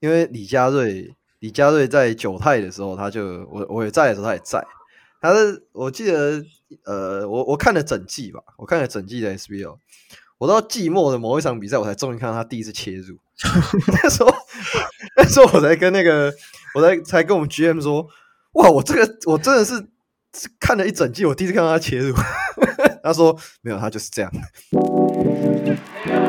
因为李佳瑞，李佳瑞在九泰的时候，他就我我也在的时候，他也在。他是我记得，呃，我我看了整季吧，我看了整季的 SBL。我到季末的某一场比赛，我才终于看到他第一次切入。那时候，那时候我才跟那个，我才才跟我们 GM 说，哇，我这个我真的是看了一整季，我第一次看到他切入。他说没有，他就是这样。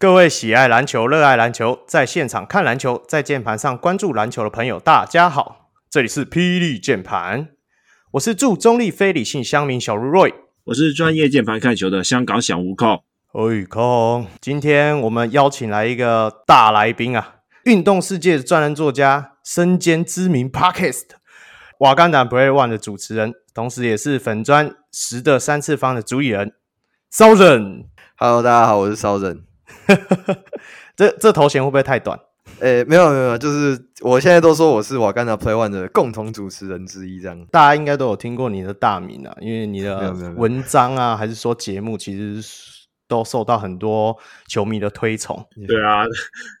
各位喜爱篮球、热爱篮球，在现场看篮球，在键盘上关注篮球的朋友，大家好，这里是霹雳键盘。我是驻中立非理性乡民小如 Roy，我是专业键盘看球的香港小吴控。哎，控，今天我们邀请来一个大来宾啊，运动世界的专栏作家，身兼知名 Podcast 瓦甘达 Play One 的主持人，同时也是粉砖十的三次方的主理人，骚人。Hello，大家好，我是骚人。这这头衔会不会太短？诶、欸，没有没有，就是我现在都说我是瓦甘达 Play One 的共同主持人之一，这样大家应该都有听过你的大名啊，因为你的文章啊，还是说节目，其实都受到很多球迷的推崇。对啊，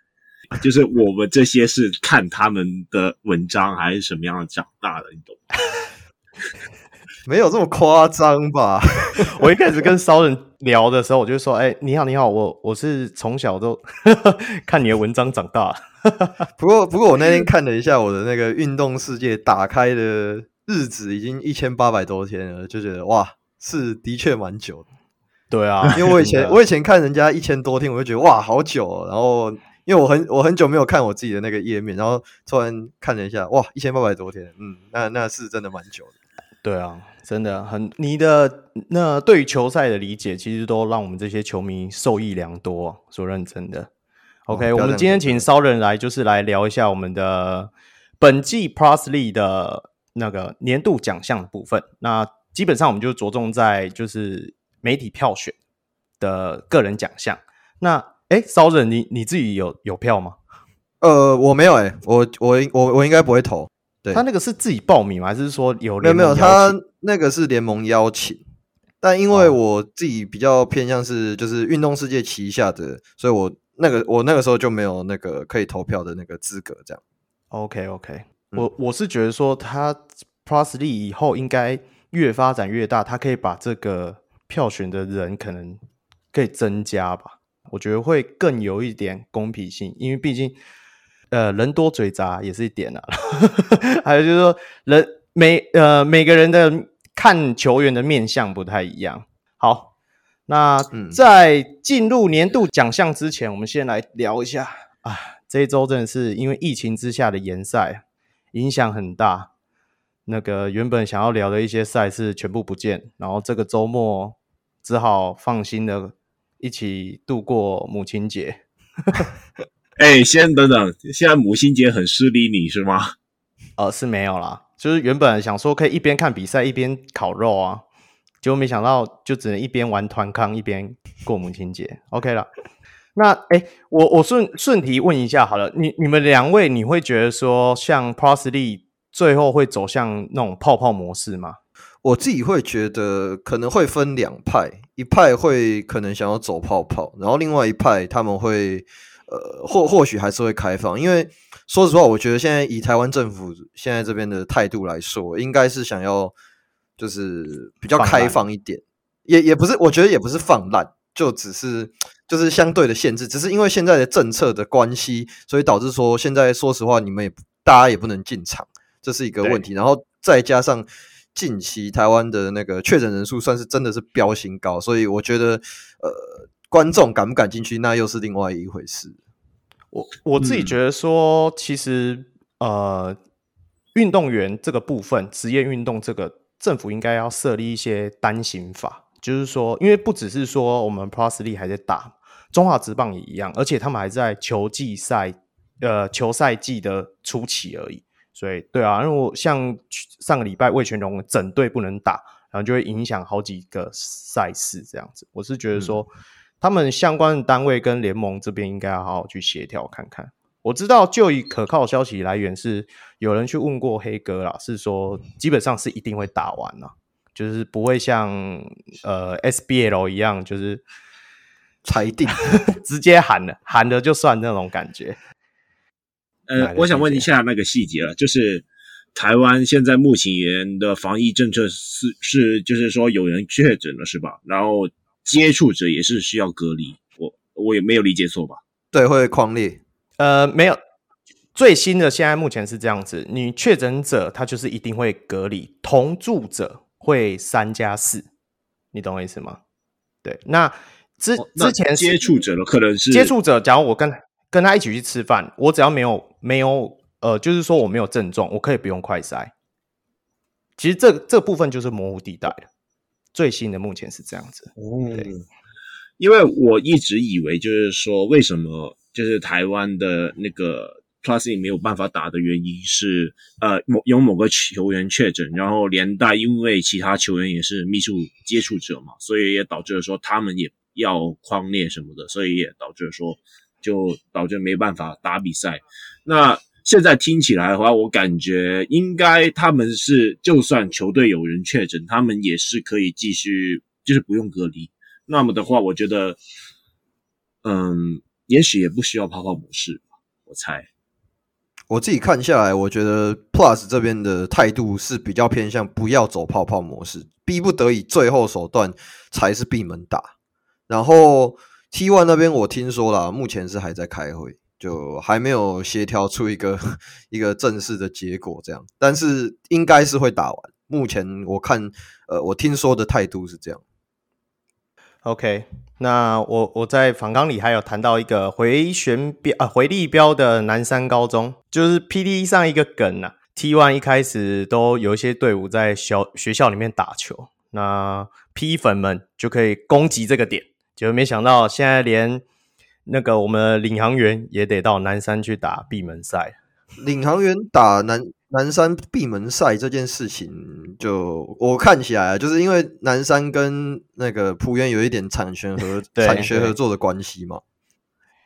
就是我们这些是看他们的文章还是什么样的长大的，你懂吗？没有这么夸张吧？我一开始跟骚人聊的时候，我就说：“哎、欸，你好，你好，我我是从小都 看你的文章长大。”不过，不过我那天看了一下我的那个运动世界打开的日子，已经一千八百多天了，就觉得哇，是的确蛮久的。对啊，因为我以前我以前看人家一千多天，我就觉得哇，好久、哦。然后，因为我很我很久没有看我自己的那个页面，然后突然看了一下，哇，一千八百多天，嗯，那那是真的蛮久的。对啊，真的很，你的那对于球赛的理解，其实都让我们这些球迷受益良多。说认真的，OK，我们今天请骚人来，就是来聊一下我们的本季 League 的那个年度奖项的部分。那基本上我们就着重在就是媒体票选的个人奖项。那哎，骚人，你你自己有有票吗？呃，我没有哎、欸，我我我我应该不会投。对他那个是自己报名吗？还是说有没有没有？他那个是联盟邀请，但因为我自己比较偏向是就是运动世界旗下的，所以我那个我那个时候就没有那个可以投票的那个资格。这样。OK OK，嗯、我我是觉得说他 Plus League 以后应该越发展越大，他可以把这个票选的人可能可以增加吧。我觉得会更有一点公平性，因为毕竟。呃，人多嘴杂也是一点啊。还有就是说，人每呃每个人的看球员的面相不太一样。好，那在进入年度奖项之前，我们先来聊一下啊。这一周真的是因为疫情之下的延赛影响很大，那个原本想要聊的一些赛事全部不见，然后这个周末只好放心的一起度过母亲节。哎、欸，先等等，现在母亲节很失礼你是吗？呃，是没有啦，就是原本想说可以一边看比赛一边烤肉啊，结果没想到就只能一边玩团康一边过母亲节。OK 了，那哎、欸，我我顺顺提问一下好了，你你们两位你会觉得说像 League 最后会走向那种泡泡模式吗？我自己会觉得可能会分两派，一派会可能想要走泡泡，然后另外一派他们会。呃，或或许还是会开放，因为说实话，我觉得现在以台湾政府现在这边的态度来说，应该是想要就是比较开放一点，也也不是，我觉得也不是放烂，就只是就是相对的限制，只是因为现在的政策的关系，所以导致说现在说实话，你们也大家也不能进场，这是一个问题，然后再加上近期台湾的那个确诊人数算是真的是飙新高，所以我觉得呃。观众敢不敢进去，那又是另外一回事。我我自己觉得说，其实、嗯、呃，运动员这个部分，职业运动这个政府应该要设立一些单行法，就是说，因为不只是说我们 Plus League 还在打，中华职棒也一样，而且他们还在球季赛，呃，球赛季的初期而已。所以，对啊，因为我像上个礼拜魏全龙整队不能打，然后就会影响好几个赛事这样子。我是觉得说，嗯、他们相关的单位跟联盟这边应该要好好去协调看看。我知道，就以可靠消息来源是有人去问过黑哥啦，是说基本上是一定会打完啦，就是不会像呃 SBL 一样，就是裁定 直接喊了喊了就算那种感觉。呃，我想问一下那个细节了，就是台湾现在目前的防疫政策是是，就是说有人确诊了是吧？然后接触者也是需要隔离，我我也没有理解错吧？对，会匡列。呃，没有，最新的现在目前是这样子，你确诊者他就是一定会隔离，同住者会三加四，你懂我意思吗？对，那之、哦、之前接触者的可能是接触者，假如我跟。跟他一起去吃饭，我只要没有没有呃，就是说我没有症状，我可以不用快筛。其实这这部分就是模糊地带了。最新的目前是这样子。哦，对，因为我一直以为就是说，为什么就是台湾的那个 Plus 没有办法打的原因是，呃，某有某个球员确诊，然后连带因为其他球员也是密切接触者嘛，所以也导致了说他们也要框列什么的，所以也导致了说。就导致没办法打比赛。那现在听起来的话，我感觉应该他们是，就算球队有人确诊，他们也是可以继续，就是不用隔离。那么的话，我觉得，嗯，也许也不需要泡泡模式吧，我猜。我自己看下来，我觉得 Plus 这边的态度是比较偏向不要走泡泡模式，逼不得已最后手段才是闭门打，然后。T1 那边我听说了，目前是还在开会，就还没有协调出一个 一个正式的结果，这样。但是应该是会打完。目前我看，呃，我听说的态度是这样。OK，那我我在访纲里还有谈到一个回旋标啊回力标的南山高中，就是 PD 上一个梗啊。T one 一开始都有一些队伍在小学校里面打球，那 P 粉们就可以攻击这个点。就没想到，现在连那个我们的领航员也得到南山去打闭门赛。领航员打南南山闭门赛这件事情，就我看起来，就是因为南山跟那个浦原有一点产权和 产学合作的关系嘛。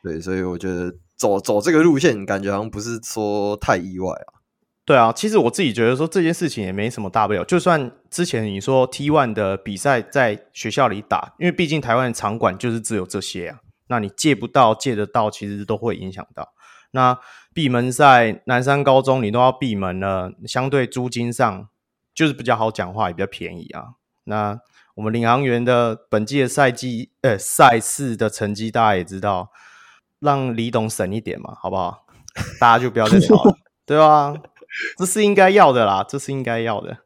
对，所以我觉得走走这个路线，感觉好像不是说太意外啊。对啊，其实我自己觉得说这件事情也没什么大不了。就算之前你说 T one 的比赛在学校里打，因为毕竟台湾的场馆就是只有这些啊，那你借不到、借得到，其实都会影响到。那闭门赛，南山高中你都要闭门了，相对租金上就是比较好讲话，也比较便宜啊。那我们领航员的本季的赛季，呃，赛事的成绩大家也知道，让李董省一点嘛，好不好？大家就不要再吵了，对吧？这是应该要的啦，这是应该要的。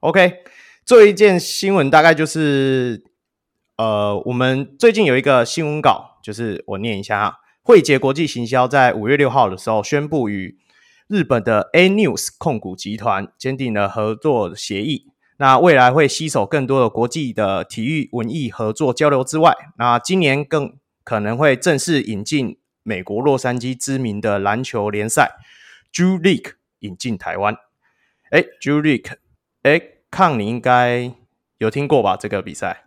OK，最后一件新闻大概就是，呃，我们最近有一个新闻稿，就是我念一下哈。汇捷国际行销在五月六号的时候宣布与日本的 A News 控股集团签订了合作协议。那未来会携手更多的国际的体育文艺合作交流之外，那今年更可能会正式引进美国洛杉矶知名的篮球联赛 Julik。引进台湾，哎，Julik，哎，康你应该有听过吧？这个比赛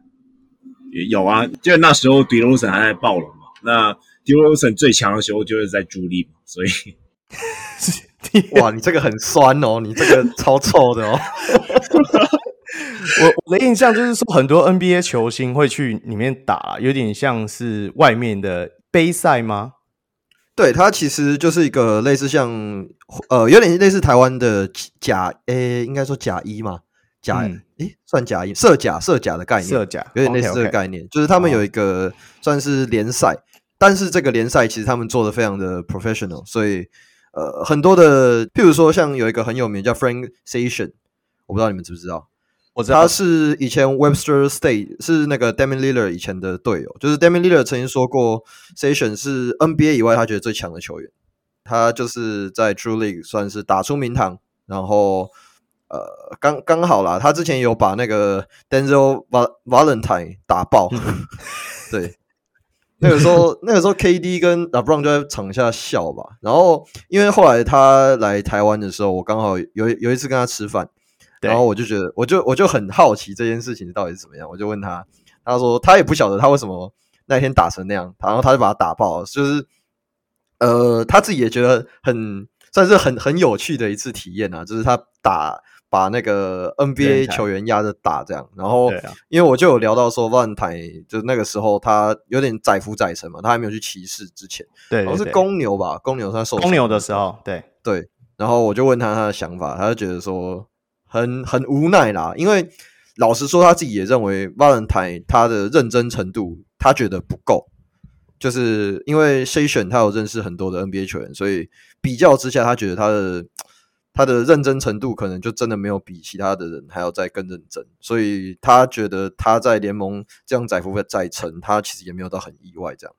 有啊，就那时候 DeRozan 还在暴龙嘛。那 DeRozan 最强的时候就是在 Drew League 嘛，所以 哇，你这个很酸哦，你这个超臭的哦。我我的印象就是说，很多 NBA 球星会去里面打，有点像是外面的杯赛吗？对，它其实就是一个类似像呃，有点类似台湾的甲，诶，应该说甲一嘛，甲，诶、嗯，算假音设假设假的概念，设假有点类似这个概念，okay, okay. 就是他们有一个算是联赛，哦、但是这个联赛其实他们做的非常的 professional，所以呃，很多的，譬如说像有一个很有名叫 Frank Station，我不知道你们知不知道。我知道他是以前 Webster State 是那个 Damian Lillard 以前的队友，就是 Damian Lillard 曾经说过 Station 是 NBA 以外他觉得最强的球员。他就是在 League 算是打出名堂，然后呃，刚刚好啦，他之前有把那个 Denzel Valentine 打爆，对，那个时候那个时候 KD 跟 LeBron 就在场下笑吧。然后因为后来他来台湾的时候，我刚好有有一次跟他吃饭，然后我就觉得我就我就很好奇这件事情到底是怎么样，我就问他，他说他也不晓得他为什么那天打成那样，然后他就把他打爆了，就是呃他自己也觉得很算是很很有趣的一次体验啊，就是他打。把那个 NBA 球员压着打这样，然后因为我就有聊到说，万台就那个时候他有点载浮载沉嘛，他还没有去骑士之前，对，好像是公牛吧，公牛他受公牛的时候，对。对，然后我就问他他的想法，他就觉得说很很无奈啦，因为老实说他自己也认为万台他的认真程度他觉得不够，就是因为 Session 他有认识很多的 NBA 球员，所以比较之下他觉得他的。他的认真程度可能就真的没有比其他的人还要再更认真，所以他觉得他在联盟这样载浮载沉，他其实也没有到很意外这样。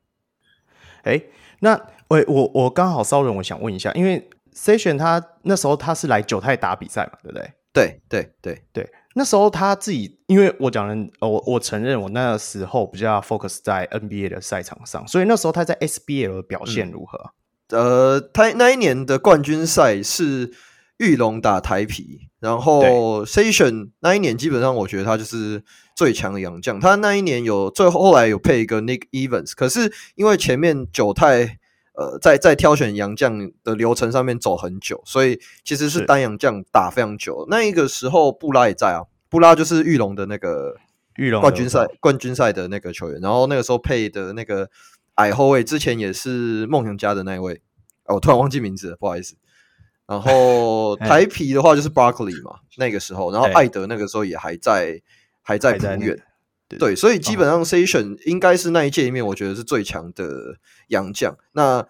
哎、欸，那我我我刚好骚人，我想问一下，因为 Session 他那时候他是来九泰打比赛嘛，对不对？对对对对，那时候他自己，因为我讲人，我我承认我那时候比较 focus 在 NBA 的赛场上，所以那时候他在 SBL 的表现如何？嗯、呃，他那一年的冠军赛是。玉龙打台皮，然后 Session 那一年基本上我觉得他就是最强的洋将。他那一年有最后后来有配一个 Nick Evans，可是因为前面九太呃在在挑选洋将的流程上面走很久，所以其实是单洋将打非常久。那一个时候布拉也在啊，布拉就是玉龙的那个玉龙冠军赛冠军赛的那个球员。然后那个时候配的那个矮后卫之前也是梦想家的那一位，哦，我突然忘记名字了，不好意思。然后台皮的话就是 Barkley 嘛，那个时候，然后艾德那个时候也还在，还在很远，对，所以基本上 Session 应该是那一届里面我觉得是最强的洋将。那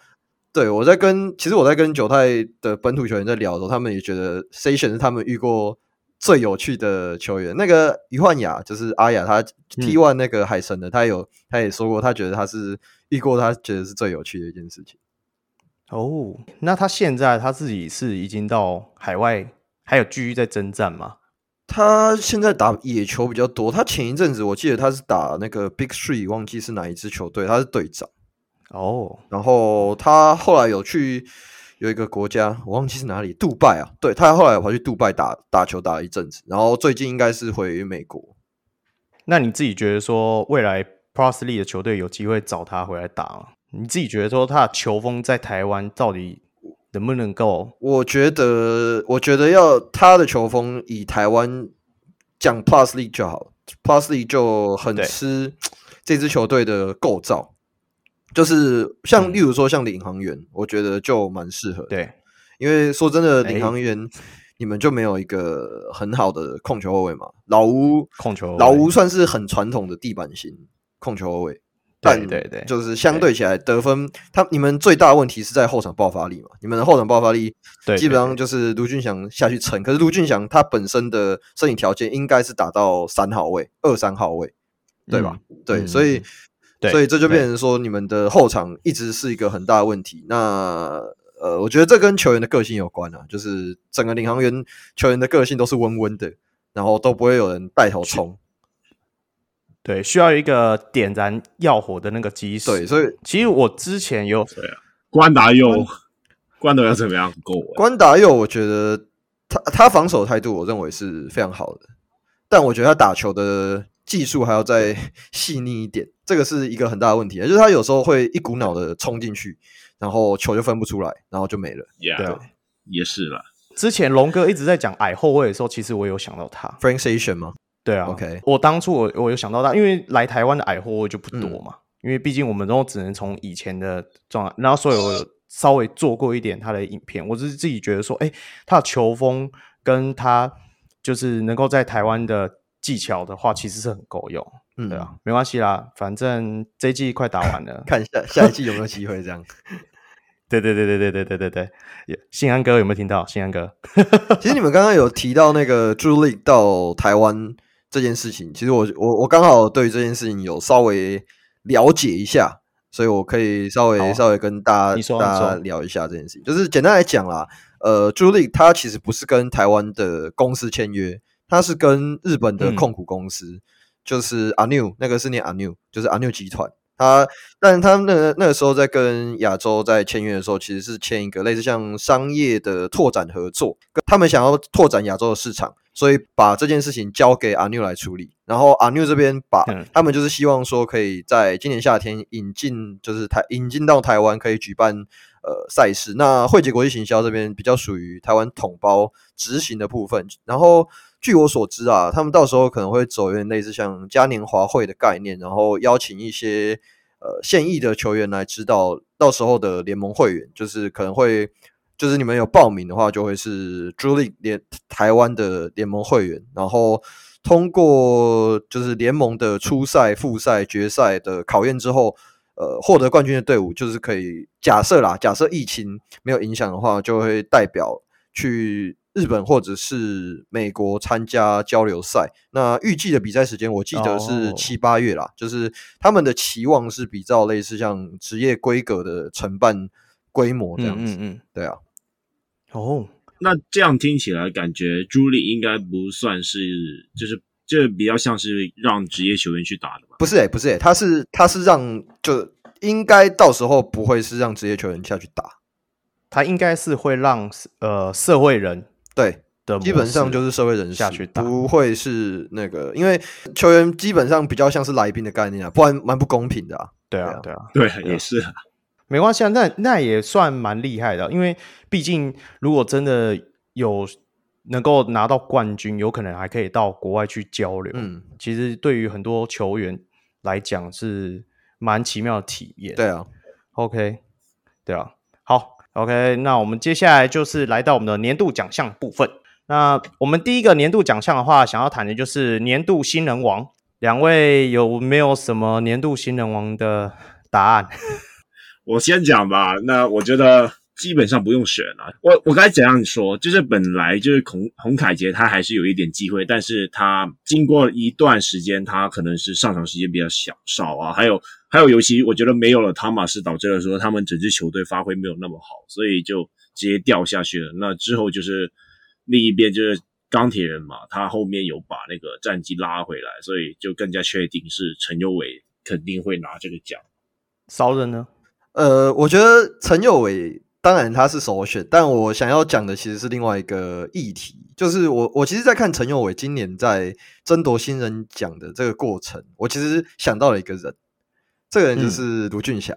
对我在跟，其实我在跟九泰的本土球员在聊的时候，他们也觉得 Session 是他们遇过最有趣的球员。那个于焕雅就是阿雅，他 T1 那个海神的，他有他也说过，他觉得他是遇过他觉得是最有趣的一件事情。哦，oh, 那他现在他自己是已经到海外，还有继续在征战吗？他现在打野球比较多。他前一阵子我记得他是打那个 Big Three，忘记是哪一支球队，他是队长。哦，oh. 然后他后来有去有一个国家，我忘记是哪里，杜拜啊。对，他后来跑去杜拜打打球打了一阵子，然后最近应该是回美国。那你自己觉得说未来 League 的球队有机会找他回来打吗？你自己觉得说他的球风在台湾到底能不能够？我觉得，我觉得要他的球风以台湾讲 Plus League 就好，Plus League 就很吃这支球队的构造，就是像例如说像领航员，嗯、我觉得就蛮适合。对，因为说真的，领航员你们就没有一个很好的控球后卫嘛？老吴控球，老吴算是很传统的地板型控球后卫。但对对对，就是相对起来得分，他你们最大的问题是在后场爆发力嘛？你们的后场爆发力，对基本上就是卢俊祥下去撑。可是卢俊祥他本身的身体条件应该是打到三号位、二三号位，对吧？对，所以所以这就变成说，你们的后场一直是一个很大的问题。那呃，我觉得这跟球员的个性有关啊，就是整个领航员球员的个性都是温温的，然后都不会有人带头冲。对，需要一个点燃药火的那个基石。对，所以其实我之前有对啊，关达佑，关达佑怎么样？够？关达佑，我觉得他他防守态度，我认为是非常好的，但我觉得他打球的技术还要再细腻一点，这个是一个很大的问题。就是他有时候会一股脑的冲进去，然后球就分不出来，然后就没了。Yeah, 对，也是啦。之前龙哥一直在讲矮后卫的时候，其实我有想到他，Frank Station 吗？对啊，OK。我当初我我有想到他，因为来台湾的矮后卫就不多嘛，嗯、因为毕竟我们都只能从以前的状态，然后所以我有稍微做过一点他的影片，我只是自己觉得说，哎，他的球风跟他就是能够在台湾的技巧的话，其实是很够用。嗯，对啊，没关系啦，反正这一季快打完了，看下下一季有没有机会这样。对对对对对对对对对，信安哥有没有听到？信安哥，其实你们刚刚有提到那个 Drew League 到台湾。这件事情，其实我我我刚好对这件事情有稍微了解一下，所以我可以稍微稍微跟大家大家聊一下这件事情。就是简单来讲啦，呃，朱莉他其实不是跟台湾的公司签约，他是跟日本的控股公司，嗯、就是阿 New 那个是念阿 New，就是阿 New 集团。他，但他们那个那个时候在跟亚洲在签约的时候，其实是签一个类似像商业的拓展合作，他们想要拓展亚洲的市场，所以把这件事情交给阿 New 来处理。然后阿 New 这边把他们就是希望说可以在今年夏天引进，就是台引进到台湾可以举办呃赛事。那汇杰国际行销这边比较属于台湾统包执行的部分。然后据我所知啊，他们到时候可能会走一点类似像嘉年华会的概念，然后邀请一些呃现役的球员来指导到时候的联盟会员，就是可能会就是你们有报名的话，就会是 League 联台湾的联盟会员，然后。通过就是联盟的初赛、复赛、决赛的考验之后，呃，获得冠军的队伍就是可以假设啦，假设疫情没有影响的话，就会代表去日本或者是美国参加交流赛。那预计的比赛时间，我记得是七八月啦，就是他们的期望是比较类似像职业规格的承办规模这样子。嗯，嗯嗯，对啊。哦。那这样听起来，感觉朱莉应该不算是，就是这比较像是让职业球员去打的吧？不是诶、欸，不是诶、欸，他是他是让，就应该到时候不会是让职业球员下去打，他应该是会让呃社会人对的，基本上就是社会人下去打，不会是那个，因为球员基本上比较像是来宾的概念啊，不然蛮不公平的啊。对啊，对啊，对，也是啊。没关系啊，那那也算蛮厉害的，因为毕竟如果真的有能够拿到冠军，有可能还可以到国外去交流。嗯，其实对于很多球员来讲是蛮奇妙的体验。对啊，OK，对啊，好，OK，那我们接下来就是来到我们的年度奖项部分。那我们第一个年度奖项的话，想要谈的就是年度新人王。两位有没有什么年度新人王的答案？我先讲吧，那我觉得基本上不用选了。我我该怎样说？就是本来就是洪洪凯杰他还是有一点机会，但是他经过一段时间，他可能是上场时间比较小少啊。还有还有，尤其我觉得没有了汤马斯导致了说他们整支球队发挥没有那么好，所以就直接掉下去了。那之后就是另一边就是钢铁人嘛，他后面有把那个战绩拉回来，所以就更加确定是陈佑伟肯定会拿这个奖。骚人呢？呃，我觉得陈佑伟当然他是首选，但我想要讲的其实是另外一个议题，就是我我其实，在看陈佑伟今年在争夺新人奖的这个过程，我其实想到了一个人，这个人就是卢俊祥。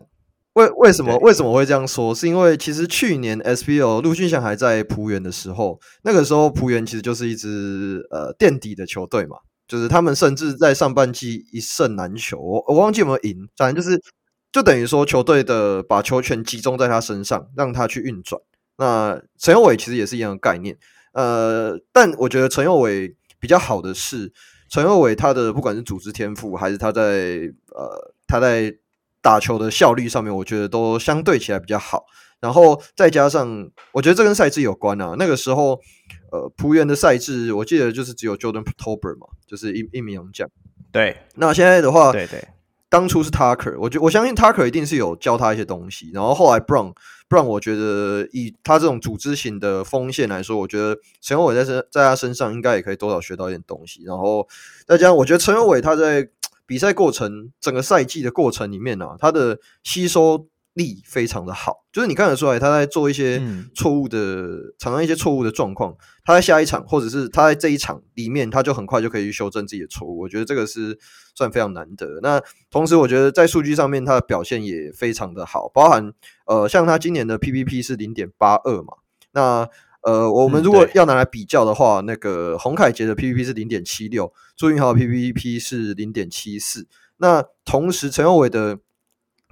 为、嗯、为什么为什么会这样说？是因为其实去年 SBO 卢俊祥还在璞园的时候，那个时候璞园其实就是一支呃垫底的球队嘛，就是他们甚至在上半季一胜难求，我我忘记有没有赢，反正就是。就等于说，球队的把球权集中在他身上，让他去运转。那陈佑伟其实也是一样的概念，呃，但我觉得陈佑伟比较好的是，陈佑伟他的不管是组织天赋，还是他在呃他在打球的效率上面，我觉得都相对起来比较好。然后再加上，我觉得这跟赛制有关啊。那个时候，呃，浦原的赛制，我记得就是只有 Jordan Tolbert 嘛，就是一一名洋将。对，那现在的话，对对。当初是 Tucker，我觉我相信 Tucker 一定是有教他一些东西，然后后来 Brown，Brown 我觉得以他这种组织型的锋线来说，我觉得陈伟在身在他身上应该也可以多少学到一点东西，然后再加上我觉得陈伟他在比赛过程整个赛季的过程里面呢、啊，他的吸收。力非常的好，就是你看得出来他在做一些错误的，嗯、常常一些错误的状况。他在下一场或者是他在这一场里面，他就很快就可以去修正自己的错误。我觉得这个是算非常难得。那同时，我觉得在数据上面他的表现也非常的好，包含呃，像他今年的 PPP 是零点八二嘛。那呃，我们如果要拿来比较的话，嗯、那个洪凯杰的 PPP 是零点七六，朱云豪的 PPP 是零点七四。那同时，陈佑伟的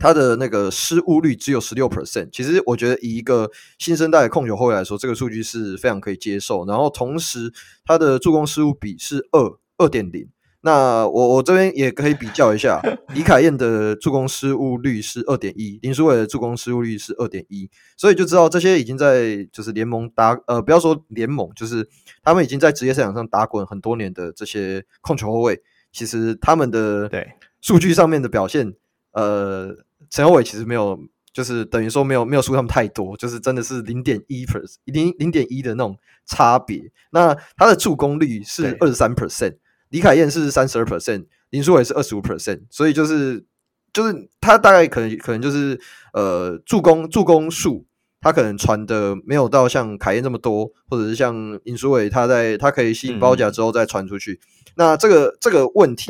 他的那个失误率只有十六 percent，其实我觉得以一个新生代的控球后卫来说，这个数据是非常可以接受。然后同时，他的助攻失误比是二二点零。那我我这边也可以比较一下，李凯燕的助攻失误率是二点一，林书伟的助攻失误率是二点一，所以就知道这些已经在就是联盟打呃，不要说联盟，就是他们已经在职业赛场上打滚很多年的这些控球后卫，其实他们的对数据上面的表现，呃。陈宥伟其实没有，就是等于说没有没有输他们太多，就是真的是零点一 percent，零零点一的那种差别。那他的助攻率是二十三 percent，李凯燕是三十二 percent，林书伟是二十五 percent，所以就是就是他大概可能可能就是呃助攻助攻数。他可能传的没有到像凯燕这么多，或者是像尹书伟，他在他可以吸引包夹之后再传出去。嗯、那这个这个问题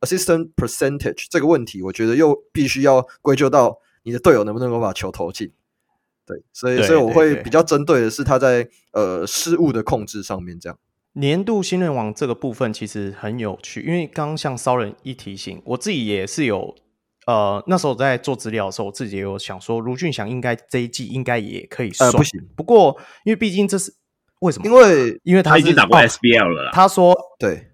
，assistant percentage 这个问题，我觉得又必须要归咎到你的队友能不能够把球投进。对，所以所以我会比较针对的是他在呃失误的控制上面。这样年度新人王这个部分其实很有趣，因为刚刚像骚人一提醒，我自己也是有。呃，那时候在做资料的时候，我自己也有想说，卢俊祥应该这一季应该也可以算。呃，不行。不过，因为毕竟这是为什么？因为因为他，他已经打过 SBL 了啦。他说对，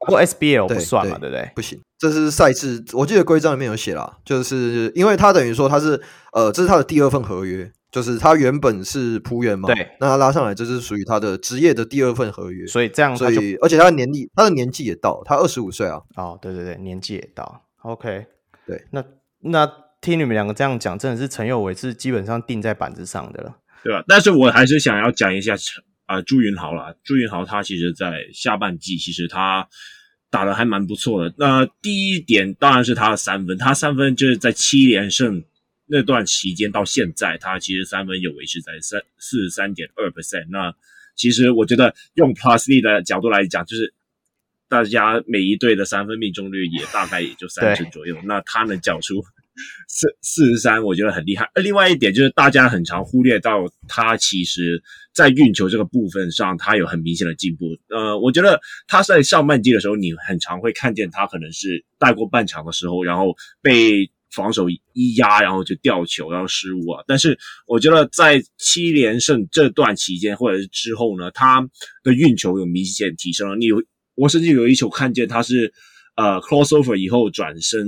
不过 SBL 不算嘛，对，对，不对？不行，这是赛制，我记得规章里面有写啦，就是因为他等于说他是呃，这是他的第二份合约，就是他原本是仆员嘛，对，那他拉上来，这是属于他的职业的第二份合约，所以这样，所以而且他的年龄，他的年纪也到，他二十五岁啊。哦，对对对，年纪也到，OK，对，那。那听你们两个这样讲，真的是陈宥伟是基本上定在板子上的了，对吧？但是我还是想要讲一下陈啊朱云豪啦。朱云豪他其实，在下半季其实他打的还蛮不错的。那第一点当然是他的三分，他三分就是在七连胜那段期间到现在，他其实三分有维持在三四十三点二 percent。那其实我觉得用 Plus 的角度来讲，就是。大家每一队的三分命中率也大概也就三成左右，那他能缴出四四十三，我觉得很厉害。另外一点就是大家很常忽略到他其实在运球这个部分上，他有很明显的进步。呃，我觉得他在上半季的时候，你很常会看见他可能是带过半场的时候，然后被防守一压，然后就掉球，然后失误啊。但是我觉得在七连胜这段期间或者是之后呢，他的运球有明显提升了。你。我甚至有一球看见他是，呃，crossover 以后转身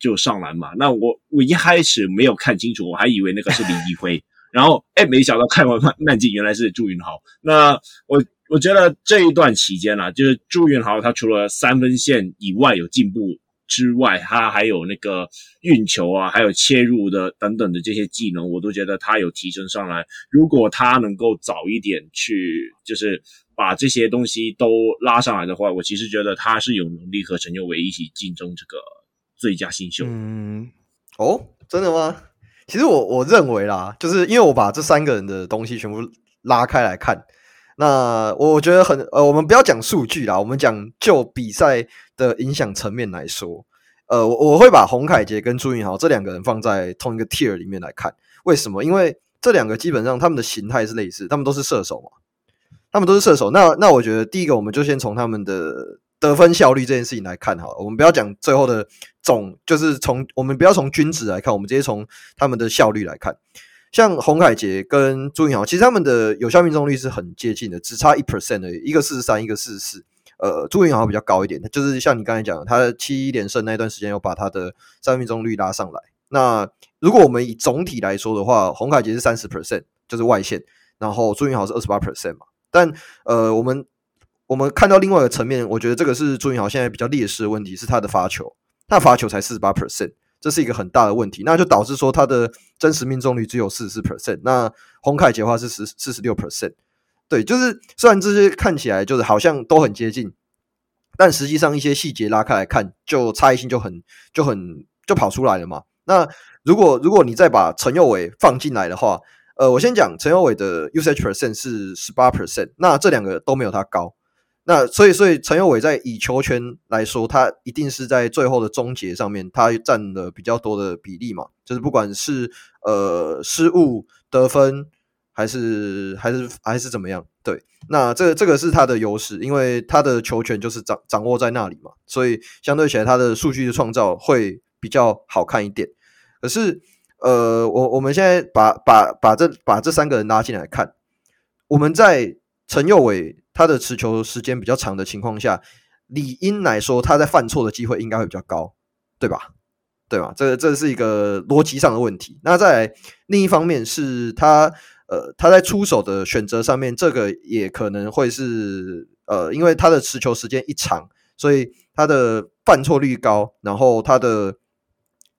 就上篮嘛。那我我一开始没有看清楚，我还以为那个是李一辉。然后哎，没想到看完慢 慢镜，原来是朱云豪。那我我觉得这一段期间啊，就是朱云豪他除了三分线以外有进步之外，他还有那个运球啊，还有切入的等等的这些技能，我都觉得他有提升上来。如果他能够早一点去，就是。把这些东西都拉上来的话，我其实觉得他是有能力和陈宥伟一起竞争这个最佳新秀。嗯，哦，真的吗？其实我我认为啦，就是因为我把这三个人的东西全部拉开来看，那我觉得很呃，我们不要讲数据啦，我们讲就比赛的影响层面来说，呃，我我会把洪凯杰跟朱云豪这两个人放在同一个 tier 里面来看。为什么？因为这两个基本上他们的形态是类似，他们都是射手嘛。他们都是射手，那那我觉得第一个，我们就先从他们的得分效率这件事情来看好。我们不要讲最后的总，就是从我们不要从均值来看，我们直接从他们的效率来看。像洪凯杰跟朱云豪，其实他们的有效命中率是很接近的，只差一 percent 而已，一个四十三，一个四十四。呃，朱云豪比较高一点，就是像你刚才讲，他的七连胜那段时间，有把他的三分命中率拉上来。那如果我们以总体来说的话，洪凯杰是三十 percent，就是外线，然后朱云豪是二十八 percent 嘛。但呃，我们我们看到另外一个层面，我觉得这个是朱云豪现在比较劣势的问题，是他的罚球，他的罚球才四十八 percent，这是一个很大的问题，那就导致说他的真实命中率只有四十四 percent。那洪凯杰的话是十四十六 percent，对，就是虽然这些看起来就是好像都很接近，但实际上一些细节拉开来看，就差异性就很就很就跑出来了嘛。那如果如果你再把陈宥伟放进来的话，呃，我先讲陈宥伟的 usage percent 是十八 percent，那这两个都没有他高，那所以所以陈宥伟在以球权来说，他一定是在最后的终结上面，他占了比较多的比例嘛，就是不管是呃失误得分还是还是还是怎么样，对，那这个这个是他的优势，因为他的球权就是掌掌握在那里嘛，所以相对起来他的数据的创造会比较好看一点，可是。呃，我我们现在把把把这把这三个人拉进来看，我们在陈宥伟他的持球时间比较长的情况下，理应来说他在犯错的机会应该会比较高，对吧？对吧？这这是一个逻辑上的问题。那再来另一方面是他呃他在出手的选择上面，这个也可能会是呃因为他的持球时间一长，所以他的犯错率高，然后他的。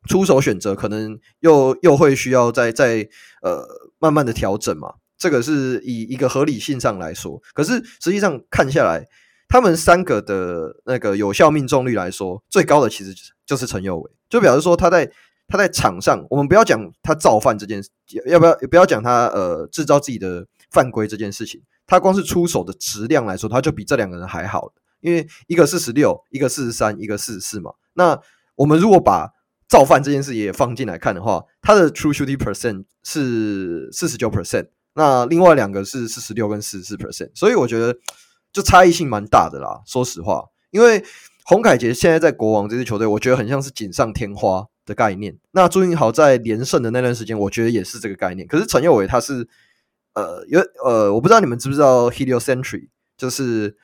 出手选择可能又又会需要再再呃慢慢的调整嘛。这个是以一个合理性上来说，可是实际上看下来，他们三个的那个有效命中率来说，最高的其实就是陈佑伟，就表示说他在他在场上，我们不要讲他造犯这件事，要不要不要讲他呃制造自己的犯规这件事情，他光是出手的质量来说，他就比这两个人还好，因为一个四十六，一个四十三，一个四十四嘛。那我们如果把造犯这件事也放进来看的话，他的 true shooting percent 是四十九 percent。那另外两个是四十六跟四十四 percent，所以我觉得就差异性蛮大的啦。说实话，因为洪凯杰现在在国王这支球队，我觉得很像是锦上添花的概念。那朱云豪在连胜的那段时间，我觉得也是这个概念。可是陈佑伟他是呃，因为呃，我不知道你们知不知道 heliocentric，就是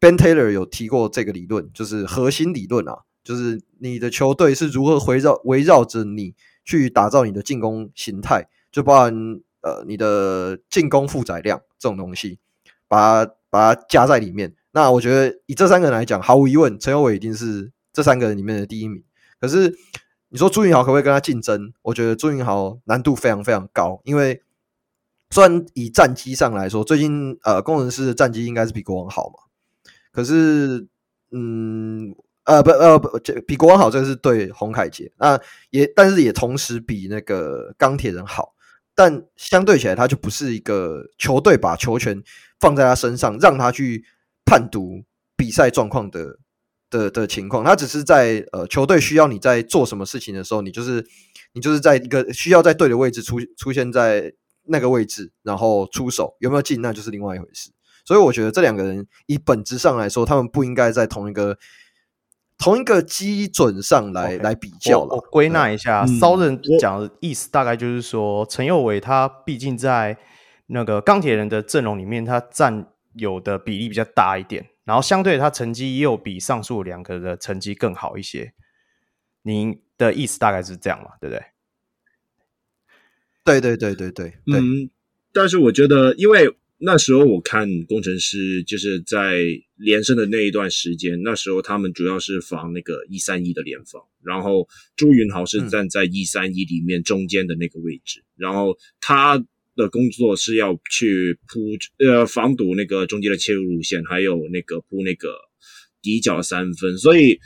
Ben Taylor 有提过这个理论，就是核心理论啊，就是你的球队是如何围绕围绕着你去打造你的进攻形态，就包含。呃，你的进攻负载量这种东西，把它把它加在里面。那我觉得以这三个人来讲，毫无疑问，陈友伟一定是这三个人里面的第一名。可是你说朱云豪可不可以跟他竞争？我觉得朱云豪难度非常非常高，因为虽然以战绩上来说，最近呃工程师的战绩应该是比国王好嘛。可是，嗯，呃不呃不，比国王好，这个是对洪凯杰。那也但是也同时比那个钢铁人好。但相对起来，他就不是一个球队把球权放在他身上，让他去判读比赛状况的的的情况。他只是在呃球队需要你在做什么事情的时候，你就是你就是在一个需要在对的位置出出现在那个位置，然后出手有没有进，那就是另外一回事。所以我觉得这两个人以本质上来说，他们不应该在同一个。同一个基准上来、okay, 来比较了。我归纳一下，骚人讲的意思大概就是说，陈佑伟他毕竟在那个钢铁人的阵容里面，他占有的比例比较大一点，然后相对他成绩也有比上述两个的成绩更好一些。您的意思大概是这样嘛？对不对？对对对对对对。嗯，但是我觉得，因为。那时候我看工程师就是在连胜的那一段时间，那时候他们主要是防那个一三一的联防，然后朱云豪是站在一三一里面中间的那个位置，嗯、然后他的工作是要去铺呃防堵那个中间的切入路线，还有那个铺那个底角三分，所以。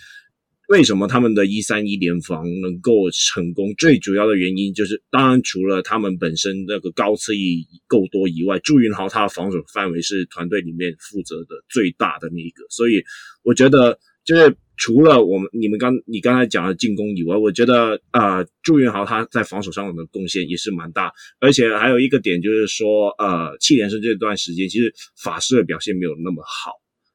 为什么他们的一三一联防能够成功？最主要的原因就是，当然除了他们本身那个高侧翼够多以外，朱云豪他的防守范围是团队里面负责的最大的那一个。所以我觉得，就是除了我们你们刚你刚才讲的进攻以外，我觉得啊、呃，朱云豪他在防守上的贡献也是蛮大。而且还有一个点就是说，呃，七连胜这段时间，其实法师的表现没有那么好。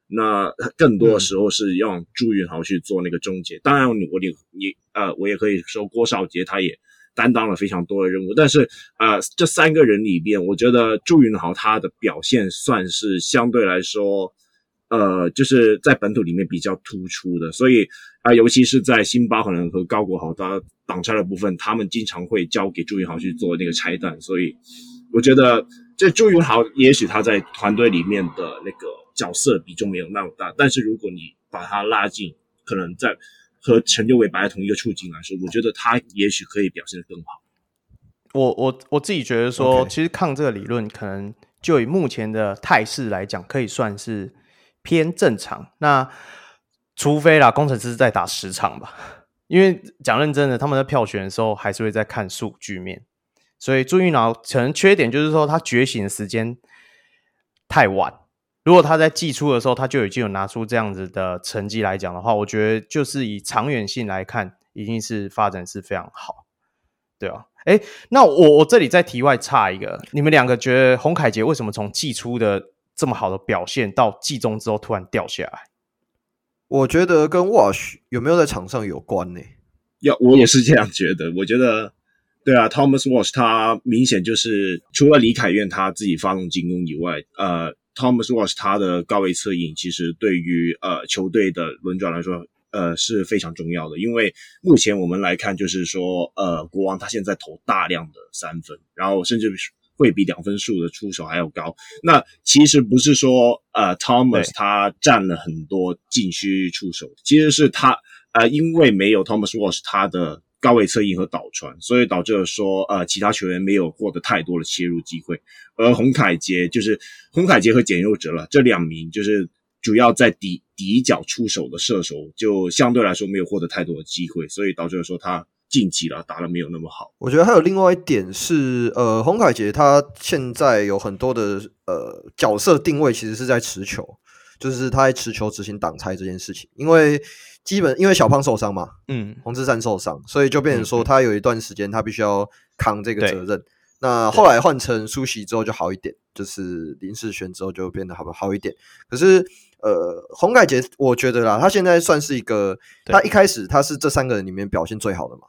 那更多的时候是让朱云豪去做那个终结。当然，我你你呃，我也可以说郭少杰他也担当了非常多的任务。但是呃，这三个人里边，我觉得朱云豪他的表现算是相对来说，呃，就是在本土里面比较突出的。所以啊、呃，尤其是在辛巴伦和高国豪他挡拆的部分，他们经常会交给朱云豪去做那个拆弹。所以我觉得这朱云豪也许他在团队里面的那个。角色比重没有那么大，但是如果你把他拉进，可能在和陈六伟摆在同一个处境来说，我觉得他也许可以表现得更好。我我我自己觉得说.其实抗这个理论，可能就以目前的态势来讲，可以算是偏正常。那除非啦，工程师在打十场吧，因为讲认真的，他们在票选的时候还是会在看数据面，所以朱云豪可能缺点就是说他觉醒的时间太晚。如果他在季初的时候他就已经有拿出这样子的成绩来讲的话，我觉得就是以长远性来看，一定是发展是非常好，对啊。诶，那我我这里再题外插一个，你们两个觉得洪凯杰为什么从季初的这么好的表现到季中之后突然掉下来？我觉得跟 Wash 有没有在场上有关呢？要我也是这样觉得，我觉得对啊，Thomas Wash 他明显就是除了李凯苑他自己发动进攻以外，呃。Thomas Walsh 他的高位策应，其实对于呃球队的轮转来说，呃是非常重要的。因为目前我们来看，就是说，呃，国王他现在投大量的三分，然后甚至会比两分数的出手还要高。那其实不是说呃 Thomas 他占了很多禁区出手，其实是他呃因为没有 Thomas Walsh 他的。高位策应和倒传，所以导致了说呃其他球员没有获得太多的切入机会，而洪凯杰就是洪凯杰和简佑哲了这两名就是主要在底底角出手的射手，就相对来说没有获得太多的机会，所以导致了说他晋级了打得没有那么好。我觉得还有另外一点是，呃，洪凯杰他现在有很多的呃角色定位其实是在持球。就是他在持球执行挡拆这件事情，因为基本因为小胖受伤嘛，嗯，洪志善受伤，所以就变成说他有一段时间他必须要扛这个责任。那后来换成苏喜之后就好一点，就是林世轩之后就变得好不好一点。可是呃，洪凯杰我觉得啦，他现在算是一个，他一开始他是这三个人里面表现最好的嘛，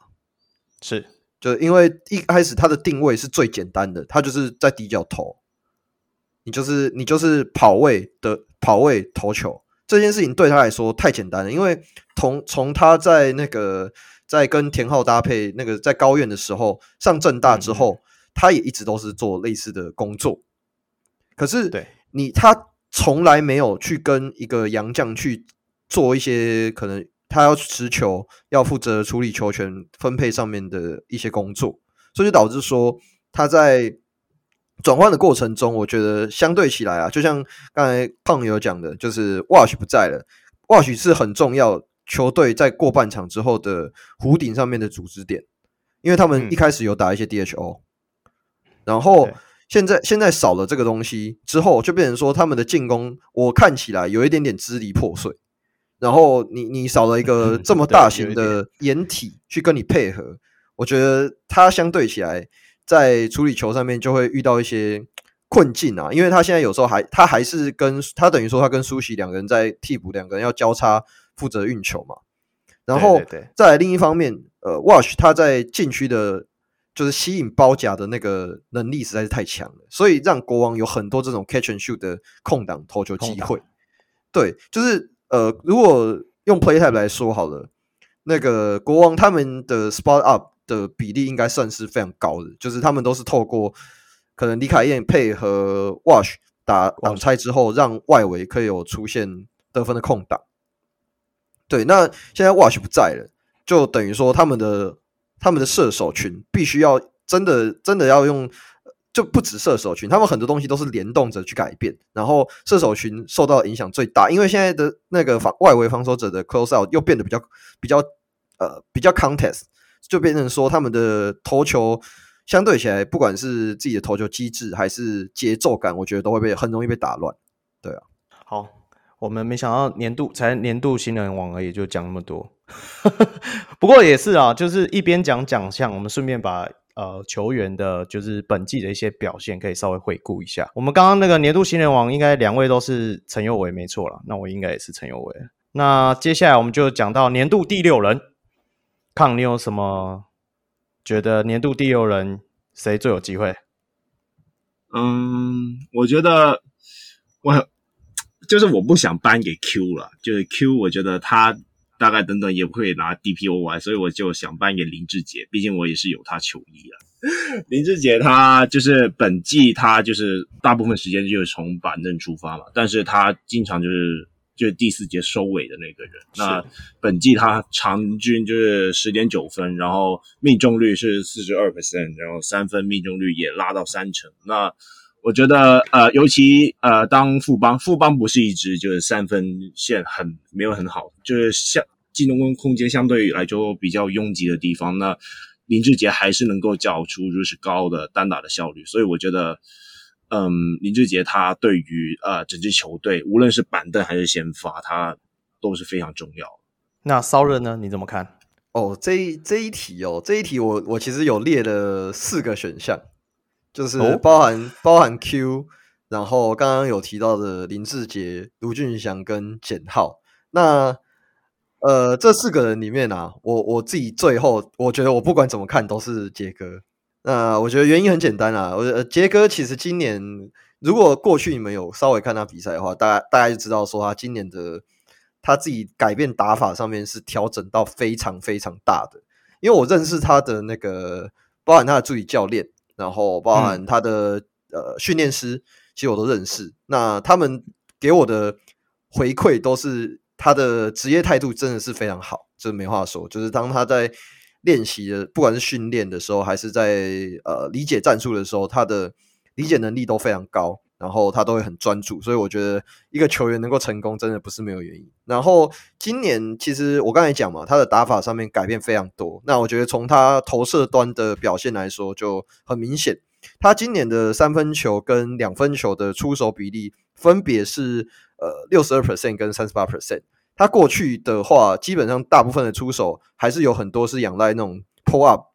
是，就因为一开始他的定位是最简单的，他就是在底角投。你就是你就是跑位的跑位投球这件事情对他来说太简单了，因为从从他在那个在跟田浩搭配那个在高院的时候上正大之后，他也一直都是做类似的工作。可是对你他从来没有去跟一个洋将去做一些可能他要持球要负责处理球权分配上面的一些工作，所以就导致说他在。转换的过程中，我觉得相对起来啊，就像刚才胖友讲的，就是 Wash 不在了，Wash 是很重要球队在过半场之后的弧顶上面的组织点，因为他们一开始有打一些 DHO，、嗯、然后现在现在少了这个东西之后，就变成说他们的进攻我看起来有一点点支离破碎，然后你你少了一个这么大型的掩体去跟你配合，我觉得它相对起来。在处理球上面就会遇到一些困境啊，因为他现在有时候还他还是跟他等于说他跟苏西两个人在替补，两个人要交叉负责运球嘛。然后再来另一方面，呃，Wash 他在禁区的，就是吸引包夹的那个能力实在是太强了，所以让国王有很多这种 catch and shoot 的空档投球机会。对，就是呃，如果用 play type 来说好了，那个国王他们的 spot up。的比例应该算是非常高的，就是他们都是透过可能李凯燕配合 Wash 打挡拆之后，让外围可以有出现得分的空档。对，那现在 Wash 不在了，就等于说他们的他们的射手群必须要真的真的要用，就不止射手群，他们很多东西都是联动着去改变，然后射手群受到影响最大，因为现在的那个防外围防守者的 close out 又变得比较比较呃比较 contest。就变成说，他们的投球相对起来，不管是自己的投球机制还是节奏感，我觉得都会被很容易被打乱。对啊，好，我们没想到年度才年度新人王而已，就讲那么多。不过也是啊，就是一边讲奖项，我们顺便把呃球员的，就是本季的一些表现，可以稍微回顾一下。我们刚刚那个年度新人王，应该两位都是陈佑伟，没错了。那我应该也是陈佑伟。那接下来我们就讲到年度第六人。康，你有什么觉得年度第六人谁最有机会？嗯，我觉得我就是我不想颁给 Q 了，就是 Q，我觉得他大概等等也不会拿 DPOY，所以我就想颁给林志杰，毕竟我也是有他球衣啊。林志杰他就是本季他就是大部分时间就是从板凳出发嘛，但是他经常就是。就是第四节收尾的那个人。那本季他场均就是十点九分，然后命中率是四十二 percent，然后三分命中率也拉到三成。那我觉得呃，尤其呃，当富邦富邦不是一支就是三分线很没有很好，就是相进攻空间相对来说比较拥挤的地方，那林志杰还是能够缴出就是高的单打的效率，所以我觉得。嗯，林志杰他对于呃整支球队，无论是板凳还是先发，他都是非常重要。那骚人呢？你怎么看？哦，这一这一题哦，这一题我我其实有列了四个选项，就是包含、哦、包含 Q，然后刚刚有提到的林志杰、卢俊祥跟简浩。那呃，这四个人里面啊，我我自己最后我觉得我不管怎么看都是杰哥。那我觉得原因很简单啊，我觉得杰哥其实今年，如果过去你们有稍微看他比赛的话，大家大家就知道说他今年的他自己改变打法上面是调整到非常非常大的。因为我认识他的那个，包含他的助理教练，然后包含他的、嗯、呃训练师，其实我都认识。那他们给我的回馈都是他的职业态度真的是非常好，这没话说。就是当他在练习的，不管是训练的时候，还是在呃理解战术的时候，他的理解能力都非常高，然后他都会很专注，所以我觉得一个球员能够成功，真的不是没有原因。然后今年其实我刚才讲嘛，他的打法上面改变非常多，那我觉得从他投射端的表现来说，就很明显。他今年的三分球跟两分球的出手比例分别是呃六十二 percent 跟三十八 percent。他过去的话，基本上大部分的出手还是有很多是仰赖那种 pull up